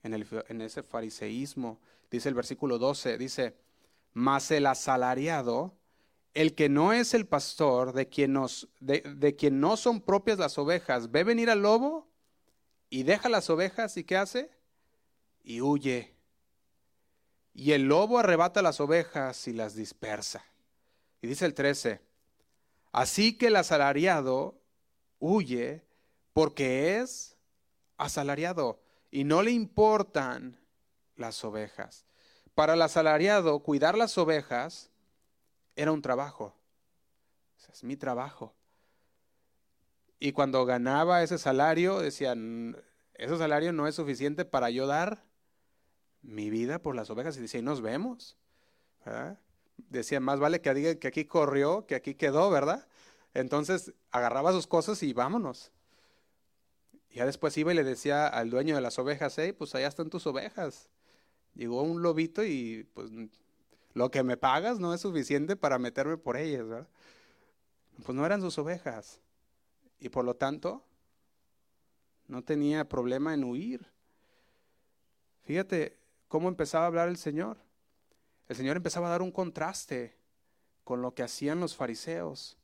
S1: En, ese fariseísmo, dice el versículo 12, dice, mas el asalariado, el que no es el pastor, de quien, de quien no son propias las ovejas, ve venir al lobo y deja las ovejas y ¿qué hace? Y huye. Y el lobo arrebata las ovejas y las dispersa. Dice el 13, así que el asalariado huye porque es asalariado y no le importan las ovejas. Para el asalariado, cuidar las ovejas era un trabajo. Es mi trabajo. Y cuando ganaba ese salario, decían, ese salario no es suficiente para yo dar mi vida por las ovejas. Y decía, nos vemos. ¿verdad? Decía, más vale que diga que aquí corrió, que aquí quedó, ¿verdad? Entonces agarraba sus cosas y vámonos. Ya después iba y le decía al dueño de las ovejas, hey, pues allá están tus ovejas. Llegó un lobito y pues lo que me pagas no es suficiente para meterme por ellas, ¿verdad? Pues no eran sus ovejas. Y por lo tanto, no tenía problema en huir. Fíjate cómo empezaba a hablar el Señor el Señor empezaba a dar un contraste con lo que hacían los fariseos,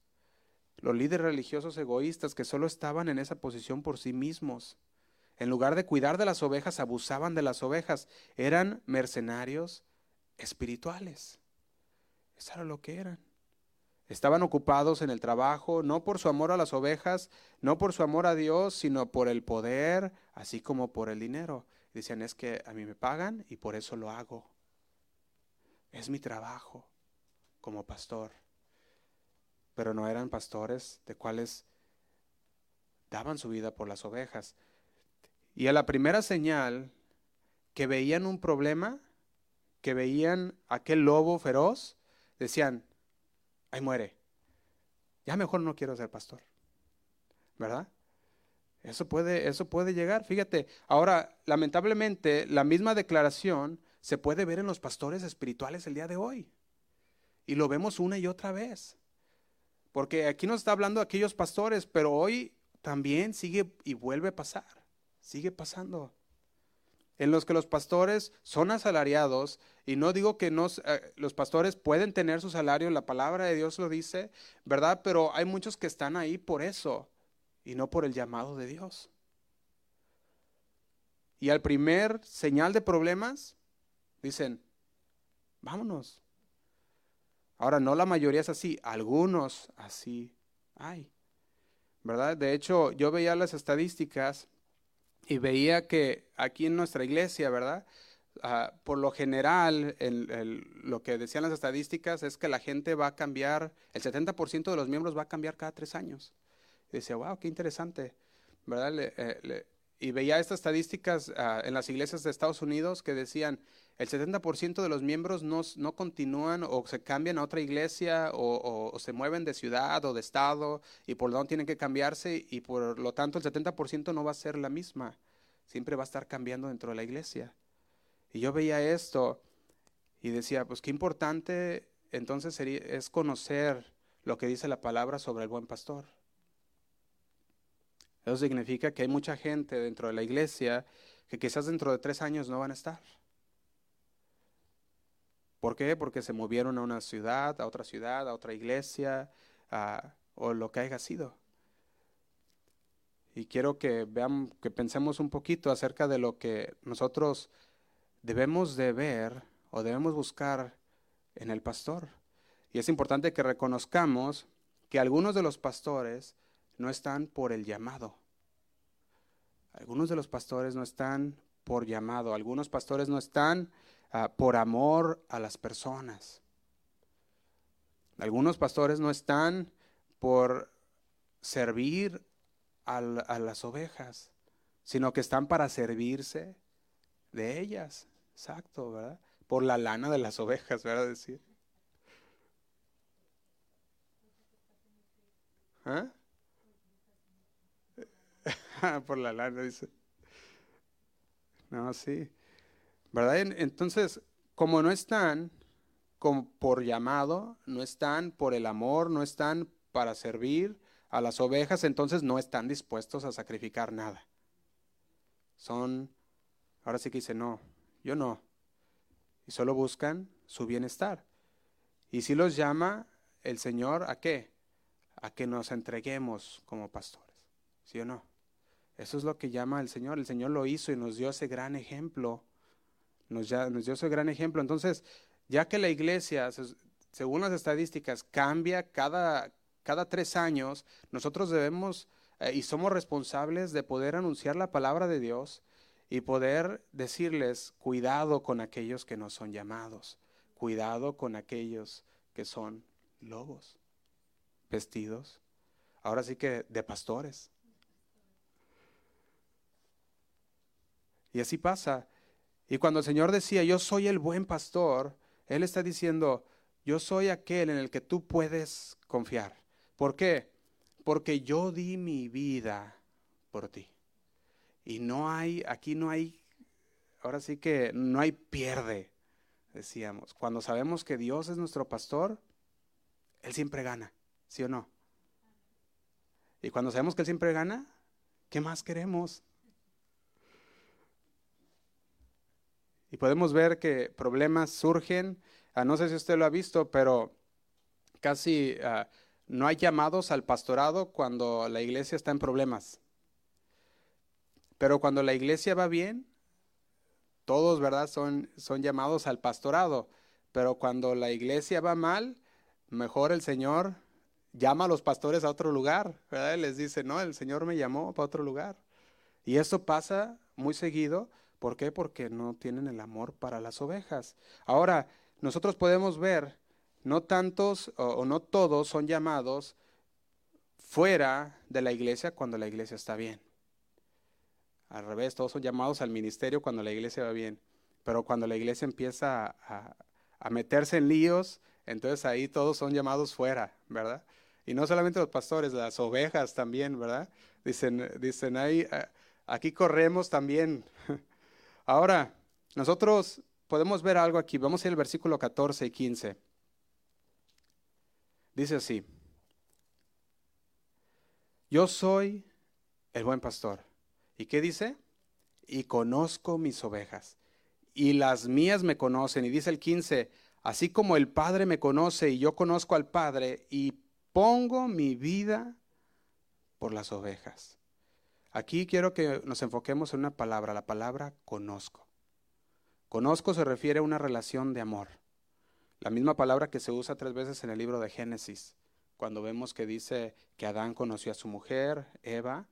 S1: los líderes religiosos egoístas que solo estaban en esa posición por sí mismos. En lugar de cuidar de las ovejas, abusaban de las ovejas. Eran mercenarios espirituales. Eso era lo que eran. Estaban ocupados en el trabajo, no por su amor a las ovejas, no por su amor a Dios, sino por el poder, así como por el dinero. Dicen, es que a mí me pagan y por eso lo hago. Es mi trabajo como pastor. Pero no eran pastores de cuales daban su vida por las ovejas. Y a la primera señal que veían un problema, que veían aquel lobo feroz, decían, ahí muere. Ya mejor no quiero ser pastor. ¿Verdad? Eso puede, eso puede llegar. Fíjate, ahora, lamentablemente, la misma declaración se puede ver en los pastores espirituales el día de hoy. Y lo vemos una y otra vez. Porque aquí nos está hablando aquellos pastores, pero hoy también sigue y vuelve a pasar. Sigue pasando. En los que los pastores son asalariados, y no digo que no, eh, los pastores pueden tener su salario, la palabra de Dios lo dice, ¿verdad? Pero hay muchos que están ahí por eso y no por el llamado de Dios. Y al primer señal de problemas, dicen, vámonos. Ahora, no la mayoría es así, algunos así hay. ¿Verdad? De hecho, yo veía las estadísticas y veía que aquí en nuestra iglesia, ¿verdad? Ah, por lo general, lo que decían las estadísticas es que la gente va a cambiar, el 70% de los miembros va a cambiar cada tres años. Y decía, wow, qué interesante, ¿verdad? Eh, y veía estas estadísticas ah, en las iglesias de Estados Unidos que decían, el 70% de los miembros no, no, continúan o se cambian a otra iglesia o, se mueven de ciudad o de estado y por lo tanto tienen que cambiarse y por lo tanto el 70% no va a ser la misma, siempre va a estar cambiando dentro de la iglesia. Y yo veía esto y decía, pues qué importante entonces sería, es conocer lo que dice la palabra sobre el buen pastor. Eso significa que hay mucha gente dentro de la iglesia que quizás dentro de tres años no van a estar. ¿Por qué? Porque se movieron a una ciudad, a otra ciudad, a otra iglesia, o lo que haya sido. Y quiero que veamos, que pensemos un poquito acerca de lo que nosotros debemos de ver o debemos buscar en el pastor. Y es importante que reconozcamos que algunos de los pastores no están por el llamado. Algunos de los pastores no están por llamado. Algunos pastores no están ah, por amor a las personas. Algunos pastores no están por servir a, a las ovejas, sino que están para servirse de ellas. Exacto, ¿verdad? Por la lana de las ovejas, ¿verdad? Decir. ¿Ah? por la lana, dice. No, sí. ¿Verdad? Entonces, como no están por llamado, no están por el amor, no están para servir a las ovejas, entonces no están dispuestos a sacrificar nada. Son, ahora sí que dice, no, yo no. Y solo buscan su bienestar. Y si los llama el Señor, ¿a qué? A que nos entreguemos como pastores. ¿Sí o no? Eso es lo que llama el Señor. El Señor lo hizo y nos dio ese gran ejemplo. Nos, dio ese gran ejemplo. Entonces, ya que la iglesia, según las estadísticas, cambia cada, cada tres años, nosotros debemos eh, y somos responsables de poder anunciar la palabra de Dios y poder decirles, cuidado con aquellos que no son llamados, cuidado con aquellos que son lobos, vestidos, ahora sí que de pastores. Y así pasa. Y cuando el Señor decía, yo soy el buen pastor, Él está diciendo, yo soy aquel en el que tú puedes confiar. ¿Por qué? Porque yo di mi vida por ti. Y no hay, aquí no hay, ahora sí que no hay pierde, decíamos. Cuando sabemos que Dios es nuestro pastor, Él siempre gana, ¿sí o no? Y cuando sabemos que Él siempre gana, ¿qué más queremos? Y podemos ver que problemas surgen. Ah, no sé si usted lo ha visto, pero casi ah, no hay llamados al pastorado cuando la iglesia está en problemas. Pero cuando la iglesia va bien, todos, ¿verdad? Son, son llamados al pastorado. Pero cuando la iglesia va mal, mejor el Señor llama a los pastores a otro lugar, ¿verdad? les dice, no, el Señor me llamó para otro lugar. Y eso pasa muy seguido ¿Por qué? Porque no tienen el amor para las ovejas. Ahora, nosotros podemos ver, no tantos o, no todos son llamados fuera de la iglesia cuando la iglesia está bien. Al revés, todos son llamados al ministerio cuando la iglesia va bien. Pero cuando la iglesia empieza a, a meterse en líos, entonces ahí todos son llamados fuera, ¿verdad? Y no solamente los pastores, las ovejas también, ¿verdad? Dicen, dicen ahí, aquí corremos también. Ahora, nosotros podemos ver algo aquí. Vamos a ir al versículo 14 y 15. Dice así, yo soy el buen pastor. ¿Y qué dice? Y conozco mis ovejas. Y las mías me conocen. Y dice el 15, así como el Padre me conoce y yo conozco al Padre y pongo mi vida por las ovejas. Aquí quiero que nos enfoquemos en una palabra, la palabra conozco. Conozco se refiere a una relación de amor. La misma palabra que se usa tres veces en el libro de Génesis, cuando vemos que dice que Adán conoció a su mujer, Eva,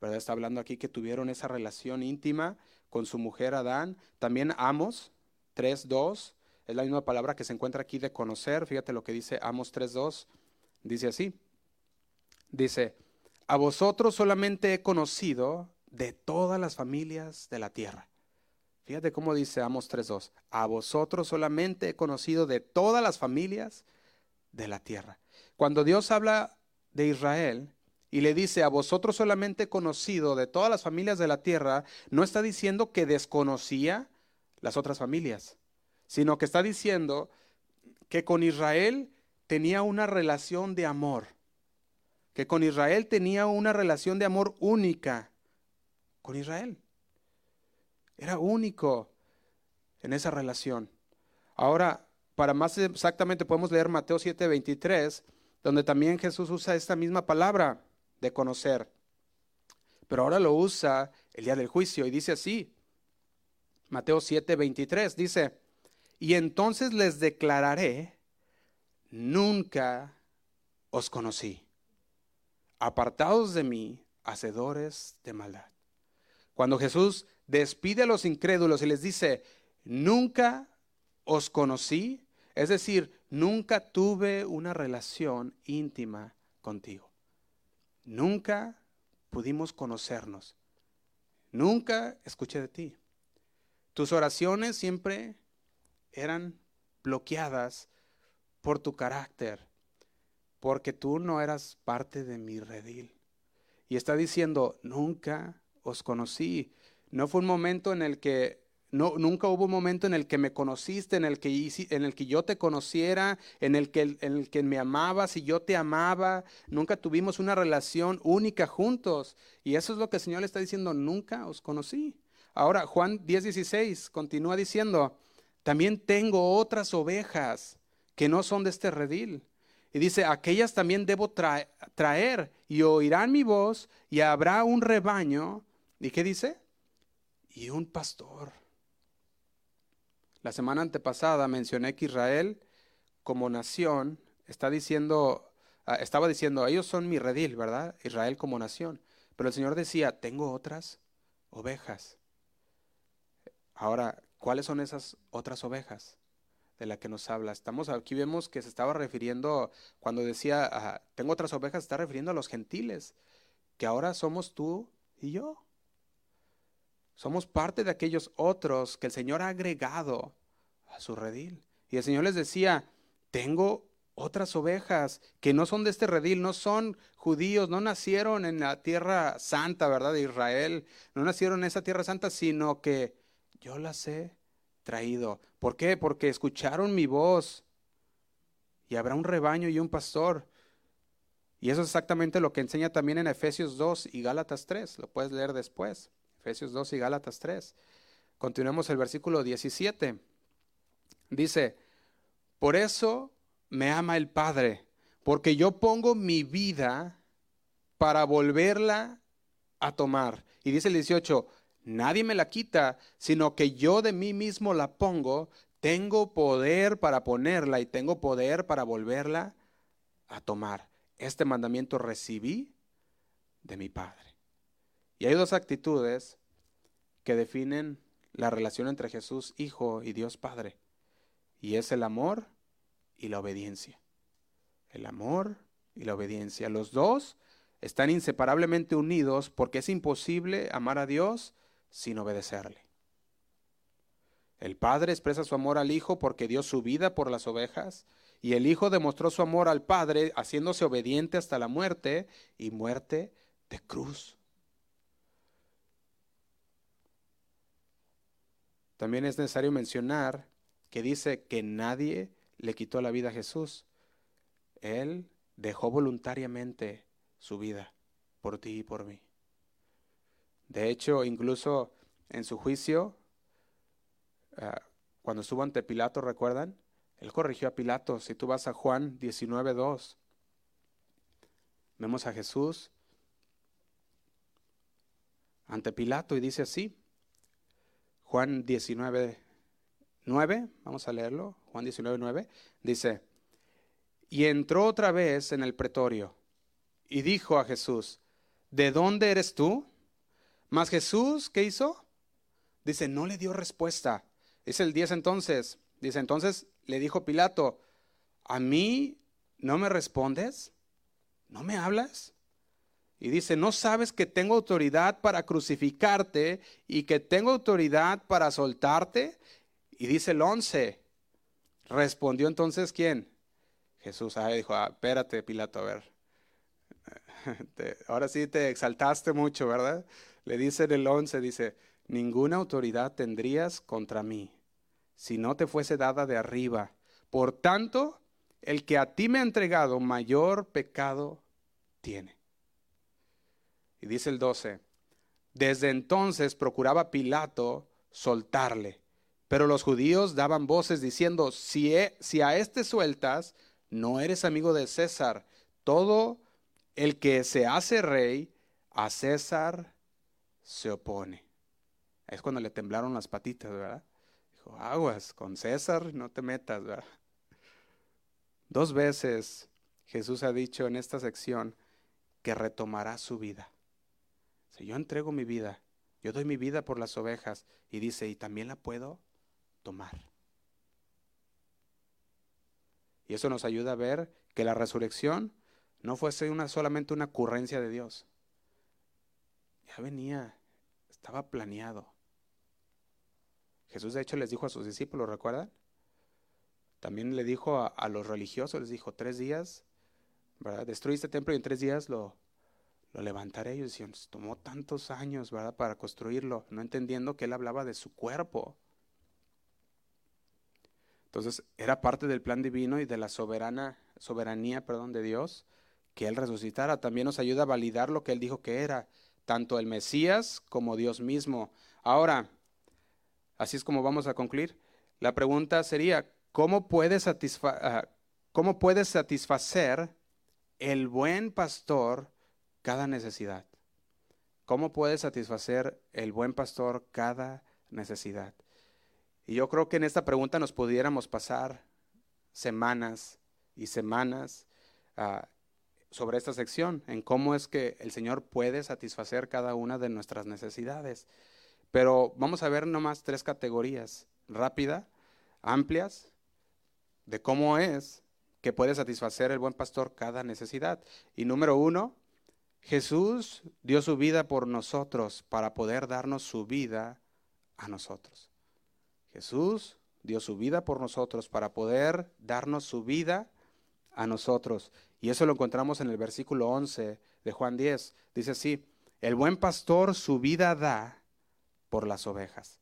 S1: ¿verdad? Está hablando aquí que tuvieron esa relación íntima con su mujer Adán. También Amos 3.2, es la misma palabra que se encuentra aquí de conocer. Fíjate lo que dice Amos 3.2. Dice así. Dice, a vosotros solamente he conocido de todas las familias de la tierra. Fíjate cómo dice Amos 3.2. A vosotros solamente he conocido de todas las familias de la tierra. Cuando Dios habla de Israel y le dice a vosotros solamente he conocido de todas las familias de la tierra, no está diciendo que desconocía las otras familias, sino que está diciendo que con Israel tenía una relación de amor, que con Israel tenía una relación de amor única con Israel. Era único en esa relación. Ahora, para más exactamente podemos leer Mateo 7:23, donde también Jesús usa esta misma palabra de conocer. Pero ahora lo usa el día del juicio y dice así, Mateo 7:23, dice, y entonces les declararé, nunca os conocí, apartados de mí, hacedores de maldad. Cuando Jesús despide a los incrédulos y les dice, nunca os conocí, es decir, nunca tuve una relación íntima contigo. Nunca pudimos conocernos. Nunca escuché de ti. Tus oraciones siempre eran bloqueadas por tu carácter, porque tú no eras parte de mi redil. Y está diciendo, nunca os conocí. No fue un momento en el que, no, nunca hubo un momento en el que me conociste, en el que, en el que yo te conociera, en el, que, en el que me amabas y yo te amaba. Nunca tuvimos una relación única juntos. Y eso es lo que el Señor le está diciendo, nunca os conocí. Ahora, Juan 10:16 continúa diciendo, también tengo otras ovejas que no son de este redil. Y dice, aquellas también debo traer y oirán mi voz y habrá un rebaño. ¿Y qué dice? y un pastor. La semana antepasada mencioné que Israel como nación está diciendo, ah, estaba diciendo, ellos son mi redil, ¿verdad? Israel como nación. Pero el Señor decía, tengo otras ovejas. Ahora, ¿cuáles son esas otras ovejas de las que nos habla? Estamos aquí, vemos que se estaba refiriendo, cuando decía, tengo otras ovejas, se está refiriendo a los gentiles, que ahora somos tú y yo. Somos parte de aquellos otros que el Señor ha agregado a su redil. Y el Señor les decía, tengo otras ovejas que no son de este redil, no son judíos, no nacieron en la tierra santa, ¿verdad? De Israel, no nacieron en esa tierra santa, sino que yo las he traído. ¿Por qué? Porque escucharon mi voz y habrá un rebaño y un pastor. Y eso es exactamente lo que enseña también en Efesios 2 y Gálatas 3, lo puedes leer después. Efesios 2 y Gálatas 3. Continuemos el versículo 17. Dice, por eso me ama el Padre, porque yo pongo mi vida para volverla a tomar. Y dice el 18, nadie me la quita, sino que yo de mí mismo la pongo, tengo poder para ponerla y tengo poder para volverla a tomar. Este mandamiento recibí de mi Padre. Y hay dos actitudes que definen la relación entre Jesús Hijo y Dios Padre. Y es el amor y la obediencia. El amor y la obediencia. Los dos están inseparablemente unidos porque es imposible amar a Dios sin obedecerle. El Padre expresa su amor al Hijo porque dio su vida por las ovejas y el Hijo demostró su amor al Padre haciéndose obediente hasta la muerte y muerte de cruz. También es necesario mencionar que dice que nadie le quitó la vida a Jesús. Él dejó voluntariamente su vida por ti y por mí. De hecho, incluso en su juicio, ah, cuando estuvo ante Pilato, ¿recuerdan? Él corrigió a Pilato. Si tú vas a Juan 19.2, vemos a Jesús ante Pilato y dice así, Juan 19, 9, vamos a leerlo, Juan 19, 9, dice, y entró otra vez en el pretorio y dijo a Jesús, ¿de dónde eres tú? Mas Jesús, ¿qué hizo? Dice, no le dio respuesta. Es el 10 entonces. Dice, entonces le dijo Pilato, ¿a mí no me respondes? ¿No me hablas? Y dice, ¿no sabes que tengo autoridad para crucificarte y que tengo autoridad para soltarte? Y dice el 11, respondió entonces quién? Jesús, ahí dijo, ah, espérate Pilato, a ver. ahora sí te exaltaste mucho, ¿verdad? Le dice el 11, dice, ninguna autoridad tendrías contra mí si no te fuese dada de arriba. Por tanto, el que a ti me ha entregado mayor pecado tiene. Y dice el 12, desde entonces procuraba Pilato soltarle, pero los judíos daban voces diciendo, si, si a este sueltas, no eres amigo de César. Todo el que se hace rey, a César se opone. Es cuando le temblaron las patitas, ¿verdad? Dijo, aguas, con César no te metas, ¿verdad? Dos veces Jesús ha dicho en esta sección que retomará su vida. Si yo entrego mi vida, yo doy mi vida por las ovejas y dice, y también la puedo tomar. Y eso nos ayuda a ver que la resurrección no fuese una, solamente una ocurrencia de Dios. Ya venía, estaba planeado. Jesús de hecho les dijo a sus discípulos, ¿recuerdan? También le dijo a, los religiosos, les dijo, tres días, ¿verdad? Destruí este templo y en tres días lo, lo levantaré. Ellos decían, tomó tantos años, ¿verdad? Para construirlo, no entendiendo que él hablaba de su cuerpo. Entonces, era parte del plan divino y de la soberana, soberanía, perdón, de Dios que Él resucitara. También nos ayuda a validar lo que Él dijo que era, tanto el Mesías como Dios mismo. Ahora, así es como vamos a concluir. La pregunta sería, ¿cómo puede, ah, ¿cómo puede satisfacer el buen pastor cada necesidad? ¿Cómo puede satisfacer el buen pastor cada necesidad? Y yo creo que en esta pregunta nos pudiéramos pasar semanas y semanas uh, sobre esta sección, en cómo es que el Señor puede satisfacer cada una de nuestras necesidades. Pero vamos a ver nomás tres categorías, rápida, amplias, de cómo es que puede satisfacer el buen pastor cada necesidad. Y número uno, Jesús dio su vida por nosotros para poder darnos su vida a nosotros. Jesús dio su vida por nosotros para poder darnos su vida a nosotros. Y eso lo encontramos en el versículo 11 de Juan 10. Dice así, el buen pastor su vida da por las ovejas.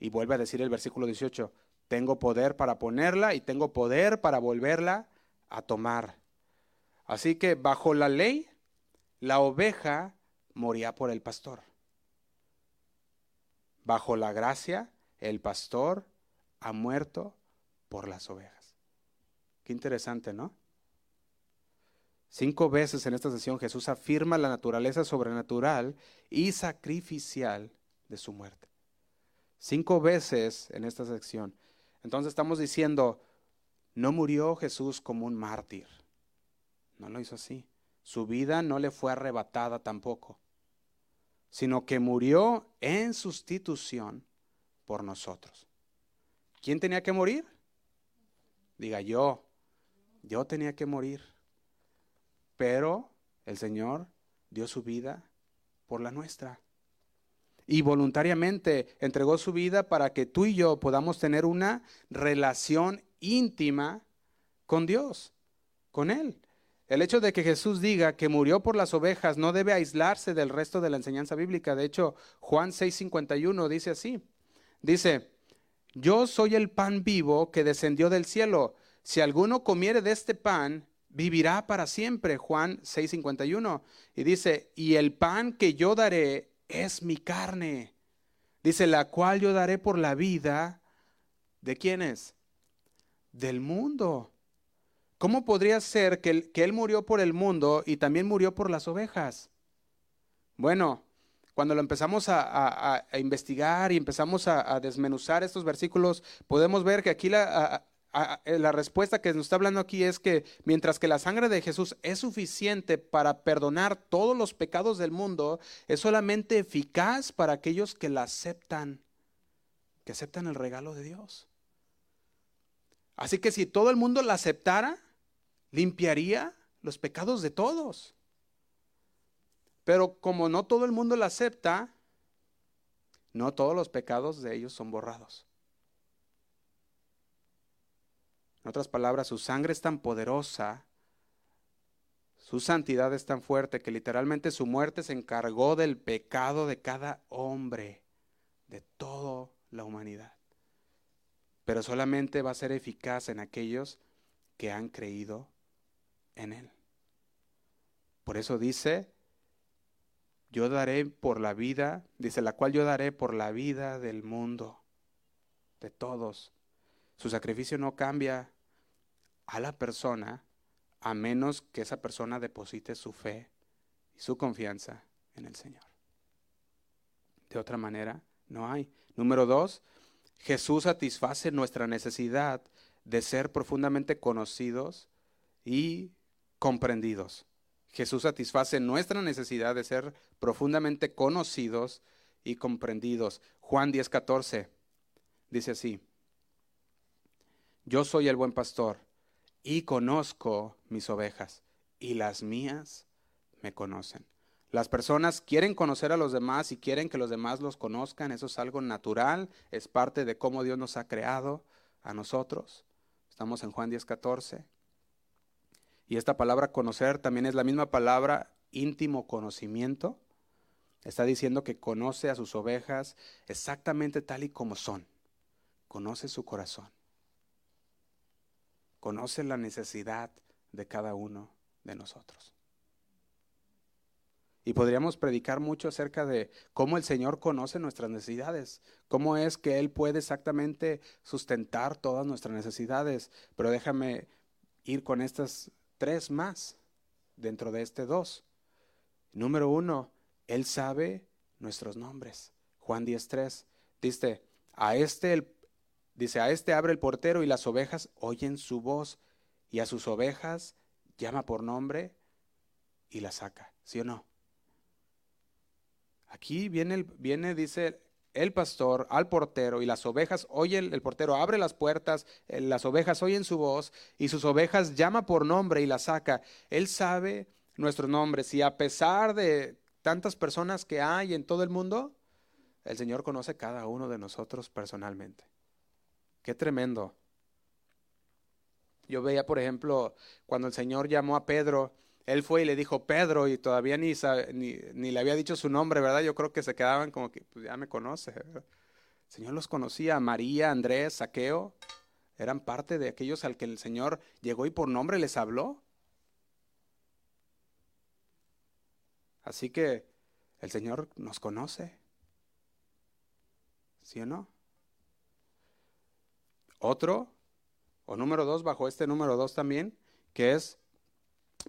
S1: Y vuelve a decir el versículo 18, tengo poder para ponerla y tengo poder para volverla a tomar. Así que bajo la ley, la oveja moría por el pastor. Bajo la gracia, el pastor ha muerto por las ovejas. Qué interesante, ¿no? Cinco veces en esta sesión Jesús afirma la naturaleza sobrenatural y sacrificial de su muerte. Cinco veces en esta sección. Entonces estamos diciendo, no murió Jesús como un mártir. No lo hizo así. Su vida no le fue arrebatada tampoco, sino que murió en sustitución por nosotros. ¿Quién tenía que morir? Diga yo, yo tenía que morir. Pero el Señor dio su vida por la nuestra. Y voluntariamente entregó su vida para que tú y yo podamos tener una relación íntima con Dios, con Él. El hecho de que Jesús diga que murió por las ovejas no debe aislarse del resto de la enseñanza bíblica. De hecho, Juan 6:51 dice así. Dice, yo soy el pan vivo que descendió del cielo. Si alguno comiere de este pan, vivirá para siempre. Juan 6:51. Y dice, y el pan que yo daré es mi carne. Dice, la cual yo daré por la vida. ¿De quiénes? Del mundo. ¿Cómo podría ser que, que Él murió por el mundo y también murió por las ovejas? Bueno, cuando lo empezamos a, investigar y empezamos a, desmenuzar estos versículos, podemos ver que aquí la, la respuesta que nos está hablando aquí es que mientras que la sangre de Jesús es suficiente para perdonar todos los pecados del mundo, es solamente eficaz para aquellos que la aceptan, que aceptan el regalo de Dios. Así que si todo el mundo la aceptara, limpiaría los pecados de todos. Pero como no todo el mundo la acepta, no todos los pecados de ellos son borrados. En otras palabras, su sangre es tan poderosa, su santidad es tan fuerte que literalmente su muerte se encargó del pecado de cada hombre, de toda la humanidad. Pero solamente va a ser eficaz en aquellos que han creído en Él. Por eso dice, yo daré por la vida, dice, la cual yo daré por la vida del mundo, de todos. Su sacrificio no cambia a la persona a menos que esa persona deposite su fe y su confianza en el Señor. De otra manera, no hay. Número dos, Jesús satisface nuestra necesidad de ser profundamente conocidos y comprendidos. Jesús satisface nuestra necesidad de ser profundamente conocidos y comprendidos. Juan 10:14 dice así, yo soy el buen pastor y conozco mis ovejas y las mías me conocen. Las personas quieren conocer a los demás y quieren que los demás los conozcan, eso es algo natural, es parte de cómo Dios nos ha creado a nosotros. Estamos en Juan 10:14. Y esta palabra conocer también es la misma palabra íntimo conocimiento. Está diciendo que conoce a sus ovejas exactamente tal y como son. Conoce su corazón. Conoce la necesidad de cada uno de nosotros. Y podríamos predicar mucho acerca de cómo el Señor conoce nuestras necesidades, cómo es que Él puede exactamente sustentar todas nuestras necesidades. Pero déjame ir con estas tres más dentro de este dos. Número uno, Él sabe nuestros nombres. Juan 10.3 dice, a este, el, dice, a este abre el portero y las ovejas oyen su voz y a sus ovejas llama por nombre y las saca. ¿Sí o no? Aquí viene, viene dice el pastor al portero y las ovejas oyen, el portero abre las puertas, eh, las ovejas oyen su voz y sus ovejas llama por nombre y las saca. Él sabe nuestros nombres y a pesar de tantas personas que hay en todo el mundo, el Señor conoce cada uno de nosotros personalmente. Qué tremendo. Yo veía, por ejemplo, cuando el Señor llamó a Pedro él fue y le dijo Pedro y todavía ni, ni, le había dicho su nombre, ¿verdad? Yo creo que se quedaban como que, pues ya me conoce. El Señor los conocía, María, Andrés, Saqueo, eran parte de aquellos al que el Señor llegó y por nombre les habló. Así que el Señor nos conoce. ¿Sí o no? Otro, o número dos, bajo este número dos también, que es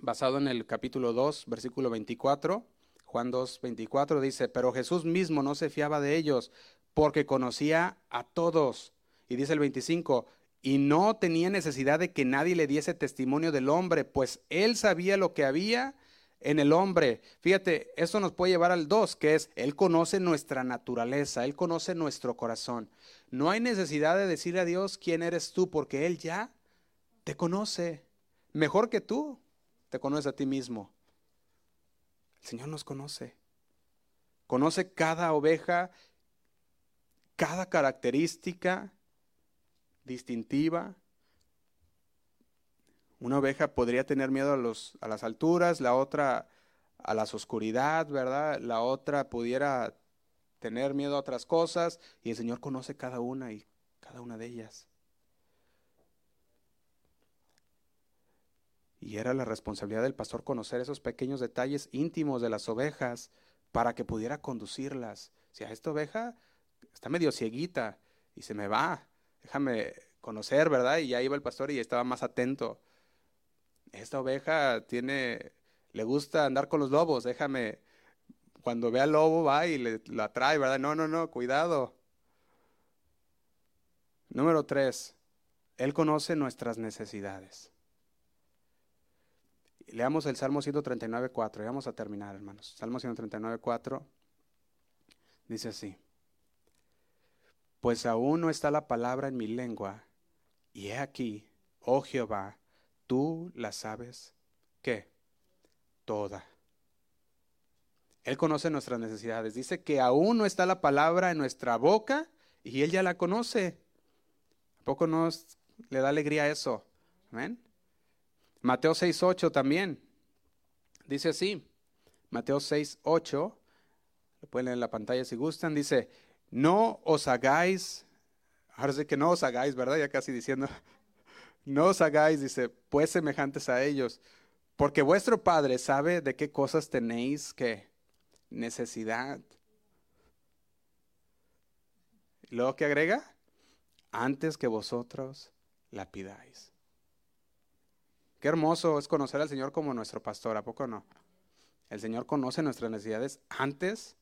S1: basado en el capítulo 2, versículo 24. Juan 2, 24 dice, pero Jesús mismo no se fiaba de ellos porque conocía a todos. Y dice el 25, y no tenía necesidad de que nadie le diese testimonio del hombre, pues él sabía lo que había en el hombre. Fíjate, eso nos puede llevar al 2, que es, él conoce nuestra naturaleza, él conoce nuestro corazón. No hay necesidad de decirle a Dios quién eres tú, porque él ya te conoce mejor que tú te conoces a ti mismo. El Señor nos conoce. Conoce cada oveja, cada característica distintiva. Una oveja podría tener miedo a, los, a las alturas, la otra a la oscuridad, ¿verdad? La otra pudiera tener miedo a otras cosas y el Señor conoce cada una y cada una de ellas. Y era la responsabilidad del pastor conocer esos pequeños detalles íntimos de las ovejas para que pudiera conducirlas. Si a esta oveja está medio cieguita y se me va, déjame conocer, ¿verdad? Y ya iba el pastor y estaba más atento. Esta oveja tiene, le gusta andar con los lobos, déjame, cuando ve al lobo va y le, la trae, ¿verdad? No, no, no, cuidado. Número tres, Él conoce nuestras necesidades. Leamos el Salmo 139, 4. Y vamos a terminar, hermanos. Salmo 139, 4. Dice así. Pues aún no está la palabra en mi lengua. Y he aquí, oh Jehová, tú la sabes. ¿Qué? Toda. Él conoce nuestras necesidades. Dice que aún no está la palabra en nuestra boca y Él ya la conoce. ¿A poco nos le da alegría eso? Amén. Mateo 6.8 también. Dice así. Mateo 6.8. Lo pueden leer en la pantalla si gustan. Dice, no os hagáis, ahora sí que no os hagáis, ¿verdad? Ya casi diciendo, no os hagáis, dice, pues semejantes a ellos, porque vuestro Padre sabe de qué cosas tenéis que necesidad. ¿Y luego que agrega? Antes que vosotros la pidáis. Qué hermoso es conocer al Señor como nuestro pastor, ¿a poco no? El Señor conoce nuestras necesidades antes,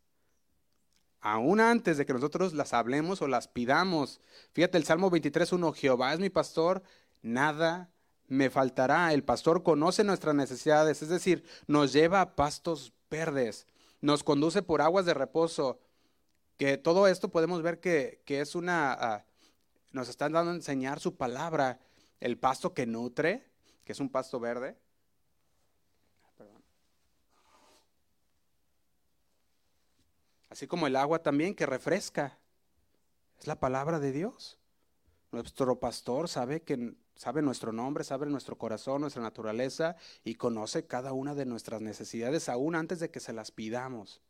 S1: aún antes de que nosotros las hablemos o las pidamos. Fíjate el Salmo 23.1, Jehová es mi pastor, nada me faltará. El pastor conoce nuestras necesidades, es decir, nos lleva a pastos verdes, nos conduce por aguas de reposo. Que todo esto podemos ver que, es una, ah, nos están dando a enseñar su palabra, el pasto que nutre, que es un pasto verde. Así como el agua también que refresca. Es la palabra de Dios. Nuestro pastor sabe que sabe nuestro nombre, sabe nuestro corazón, nuestra naturaleza y conoce cada una de nuestras necesidades aún antes de que se las pidamos.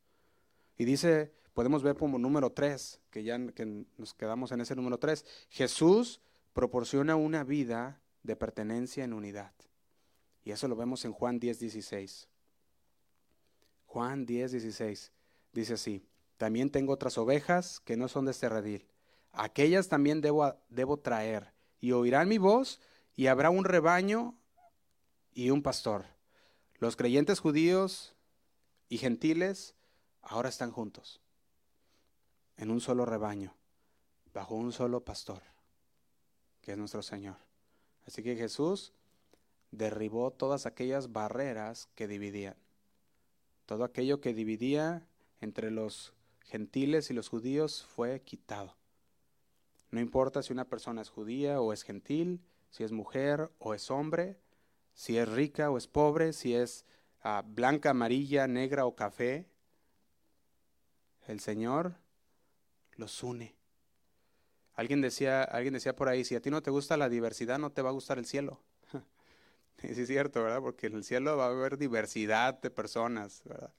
S1: Y dice, podemos ver como número tres, que ya que nos quedamos en ese número tres, Jesús proporciona una vida de pertenencia en unidad. Y eso lo vemos en Juan 10, 16. Juan 10, 16 dice así, también tengo otras ovejas que no son de este redil. Aquellas también debo, debo traer y oirán mi voz, y habrá un rebaño y un pastor. Los creyentes judíos y gentiles ahora están juntos, en un solo rebaño, bajo un solo pastor, que es nuestro Señor. Así que Jesús derribó todas aquellas barreras que dividían, todo aquello que dividía entre los gentiles y los judíos fue quitado. No importa si una persona es judía o es gentil, si es mujer o es hombre, si es rica o es pobre, si es ah, blanca, amarilla, negra o café. El Señor los une. Alguien decía, alguien decía por ahí, si a ti no te gusta la diversidad, no te va a gustar el cielo. sí, es cierto, ¿verdad? Porque en el cielo va a haber diversidad de personas, ¿verdad?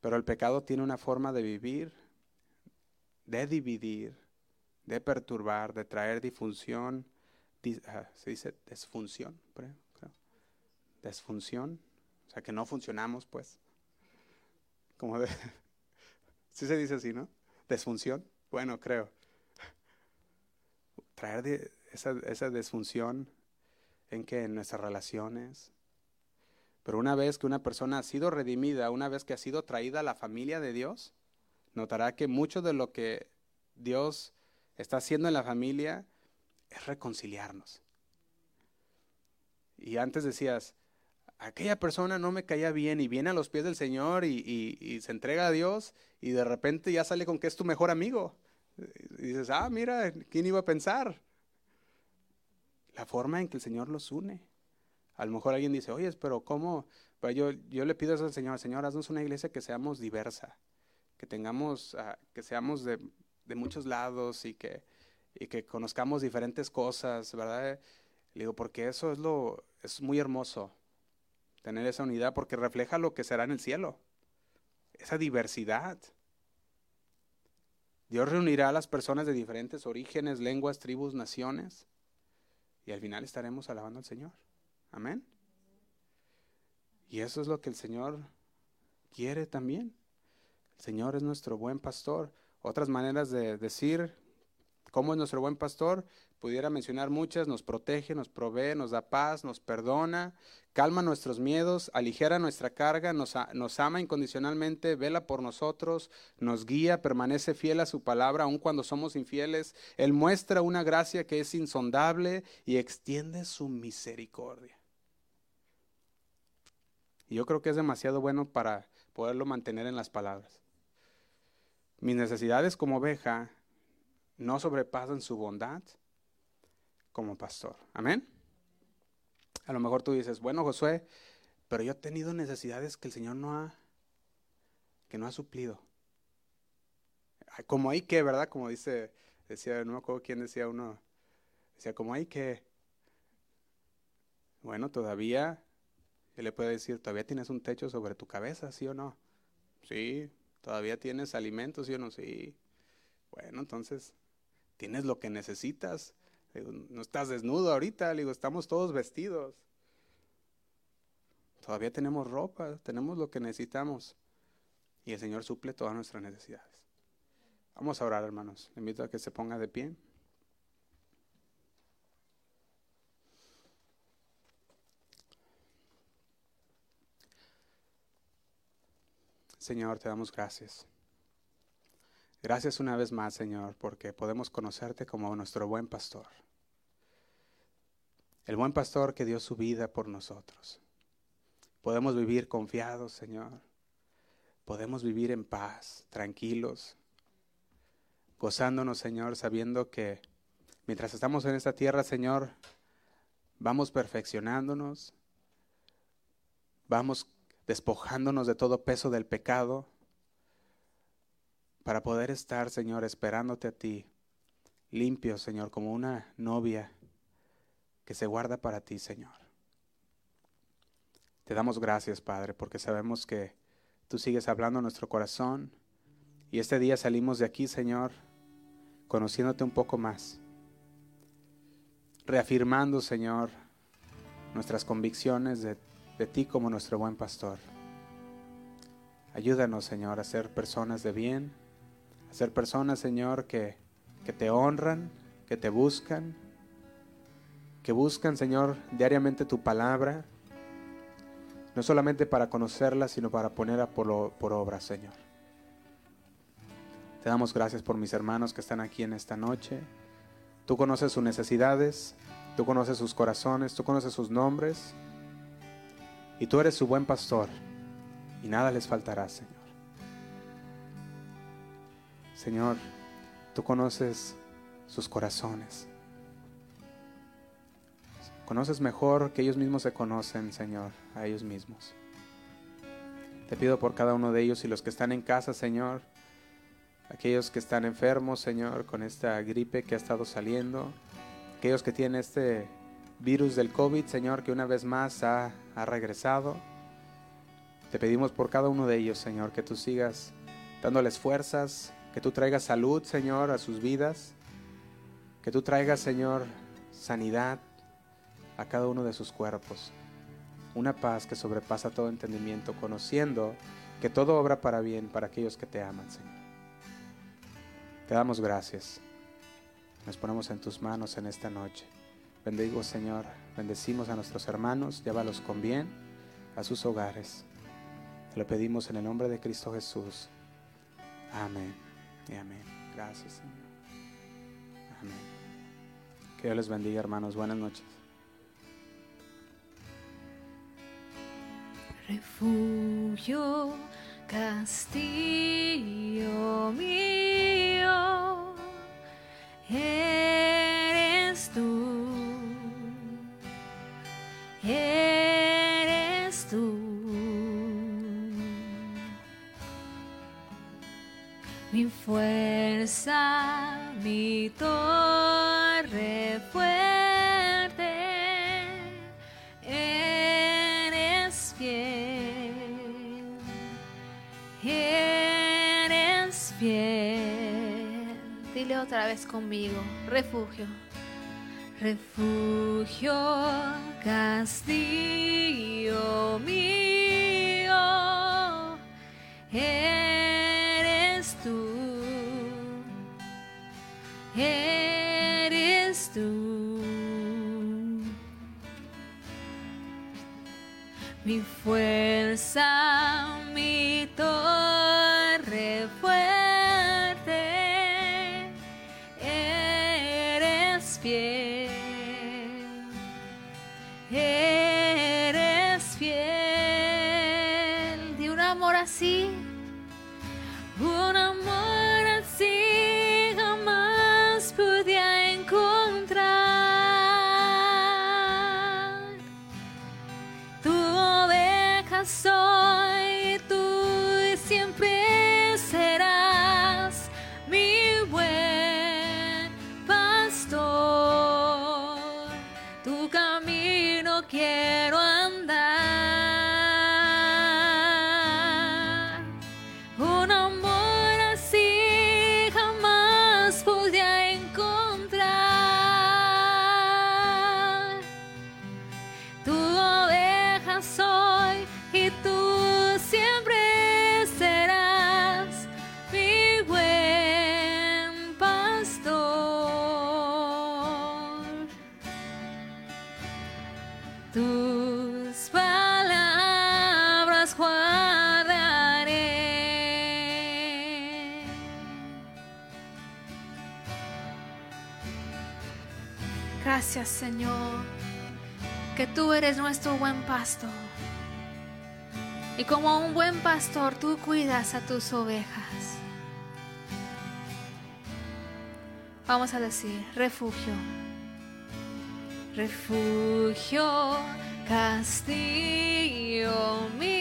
S1: Pero el pecado tiene una forma de vivir de dividir, de perturbar, de traer difunción, ah, se dice desfunción, creo. desfunción, o sea que no funcionamos pues, como de, sí se dice así, ¿no? Desfunción, bueno, creo. Traer esa, esa desfunción en que en nuestras relaciones, pero una vez que una persona ha sido redimida, una vez que ha sido traída a la familia de Dios, notará que mucho de lo que Dios está haciendo en la familia es reconciliarnos. Y antes decías, aquella persona no me caía bien y viene a los pies del Señor y, se entrega a Dios y de repente ya sale con que es tu mejor amigo. Y dices, ah, mira, ¿quién iba a pensar? La forma en que el Señor los une. A lo mejor alguien dice, oye, pero ¿cómo? Yo, yo le pido eso al Señor, Señor, haznos una iglesia que seamos diversa que tengamos, ah, que seamos de, muchos lados y que, y que conozcamos diferentes cosas, ¿verdad? Le digo, porque eso es lo, es muy hermoso, tener esa unidad, porque refleja lo que será en el cielo, esa diversidad. Dios reunirá a las personas de diferentes orígenes, lenguas, tribus, naciones, y al final estaremos alabando al Señor. Amén. Y eso es lo que el Señor quiere también. Señor es nuestro buen pastor. Otras maneras de decir cómo es nuestro buen pastor, pudiera mencionar muchas, nos protege, nos provee, nos da paz, nos perdona, calma nuestros miedos, aligera nuestra carga, nos, nos, ama incondicionalmente, vela por nosotros, nos guía, permanece fiel a su palabra, aun cuando somos infieles. Él muestra una gracia que es insondable y extiende su misericordia. Y yo creo que es demasiado bueno para poderlo mantener en las palabras. Mis necesidades como oveja no sobrepasan su bondad como pastor. Amén. A lo mejor tú dices, bueno, Josué, Pero yo he tenido necesidades que el Señor no ha, que no ha suplido. Como hay que, ¿verdad? Como dice, decía, no me acuerdo quién decía uno, decía, como hay que, bueno, todavía, él le puede decir, todavía tienes un techo sobre tu cabeza, ¿sí o no? Sí, todavía tienes alimentos, ¿sí o no? Sí. Bueno, entonces, tienes lo que necesitas. no estás desnudo ahorita, le digo, estamos todos vestidos. Todavía tenemos ropa, tenemos lo que necesitamos. Y el Señor suple todas nuestras necesidades. Vamos a orar, hermanos. Le invito a que se ponga de pie. Señor, te damos gracias. Gracias una vez más, Señor, porque podemos conocerte como nuestro buen pastor. El buen pastor que dio su vida por nosotros. Podemos vivir confiados, Señor. Podemos vivir en paz, tranquilos, gozándonos, Señor, sabiendo que mientras estamos en esta tierra, Señor, vamos perfeccionándonos, vamos despojándonos de todo peso del pecado, para poder estar, Señor, esperándote a ti, limpio, Señor, como una novia que se guarda para ti, Señor. Te damos gracias, Padre, porque sabemos que tú sigues hablando nuestro corazón y este día salimos de aquí, Señor, conociéndote un poco más, reafirmando, Señor, nuestras convicciones de, de ti como nuestro buen pastor. Ayúdanos, Señor, a ser personas de bien, a ser personas, Señor, que, que te honran, que te buscan, que buscan, Señor, diariamente tu palabra, no solamente para conocerla, sino para ponerla por, por obra, Señor. Te damos gracias por mis hermanos que están aquí en esta noche. Tú conoces sus necesidades, tú conoces sus corazones, tú conoces sus nombres, y tú eres su buen pastor, y nada les faltará, Señor. Señor, tú conoces sus corazones. Conoces mejor que ellos mismos se conocen, Señor, a ellos mismos. Te pido por cada uno de ellos y los que están en casa, Señor, aquellos que están enfermos, Señor, con esta gripe que ha estado saliendo, aquellos que tienen este virus del COVID, Señor, que una vez más ha, ha regresado. Te pedimos por cada uno de ellos, Señor, que tú sigas dándoles fuerzas, que tú traigas salud, Señor, a sus vidas. Que tú traigas, Señor, sanidad a cada uno de sus cuerpos. Una paz que sobrepasa todo entendimiento, conociendo que todo obra para bien para aquellos que te aman, Señor. Te damos gracias. Nos ponemos en tus manos en esta noche. Bendigo, Señor. Bendecimos a nuestros hermanos. Llévalos con bien a sus hogares. Te lo pedimos en el nombre de Cristo Jesús. Amén amén. Gracias, Señor. Amén. Que Dios les bendiga, hermanos. Buenas noches.
S2: Refugio, castillo mío, fuerza, mi torre fuerte, eres fiel, eres fiel. Dile otra vez conmigo, refugio, refugio, castillo mío. Eres fuerza, Gracias Señor, que tú eres nuestro buen pastor. Y como un buen pastor, tú cuidas a tus ovejas. Vamos a decir, refugio. Refugio, castillo mío,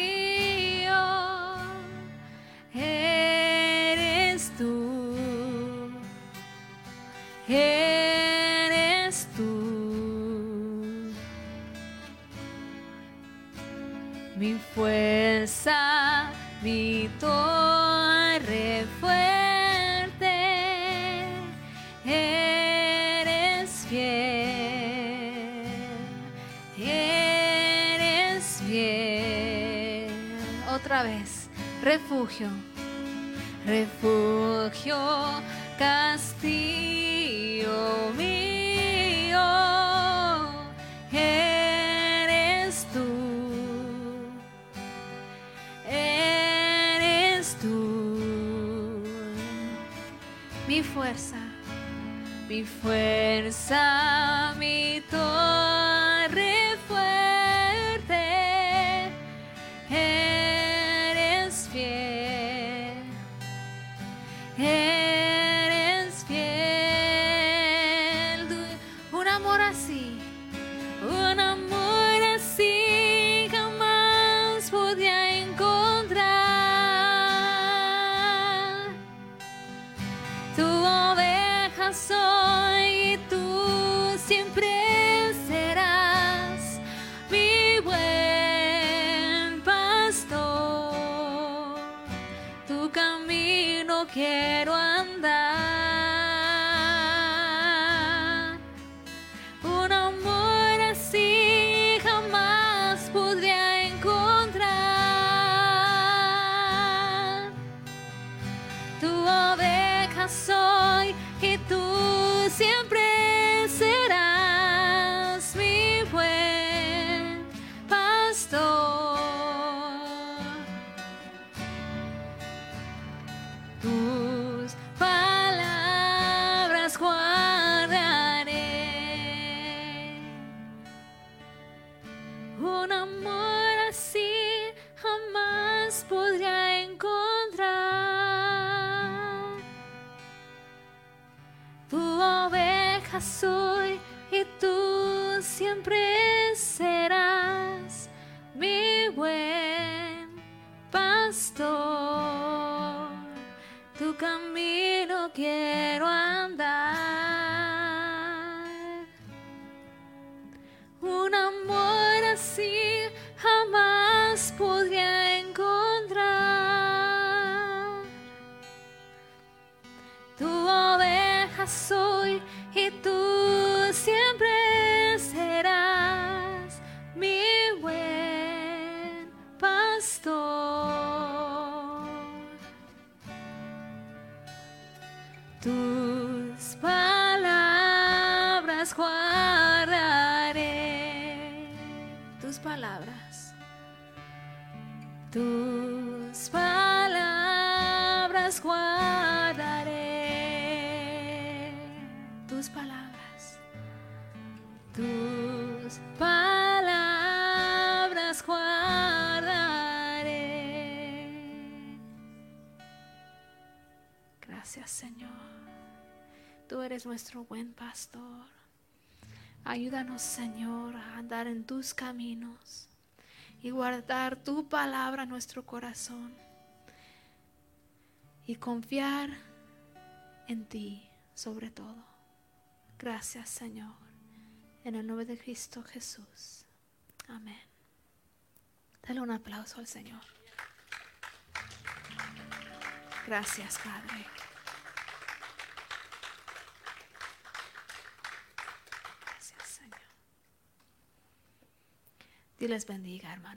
S2: refugio, refugio, siempre eres nuestro buen pastor. Ayúdanos Señor a andar en tus caminos y guardar tu palabra en nuestro corazón y confiar en ti sobre todo. Gracias Señor. En el nombre de Cristo Jesús. Amén. Dale un aplauso al Señor. Gracias Padre. Gracias Señor. Dios les bendiga hermano.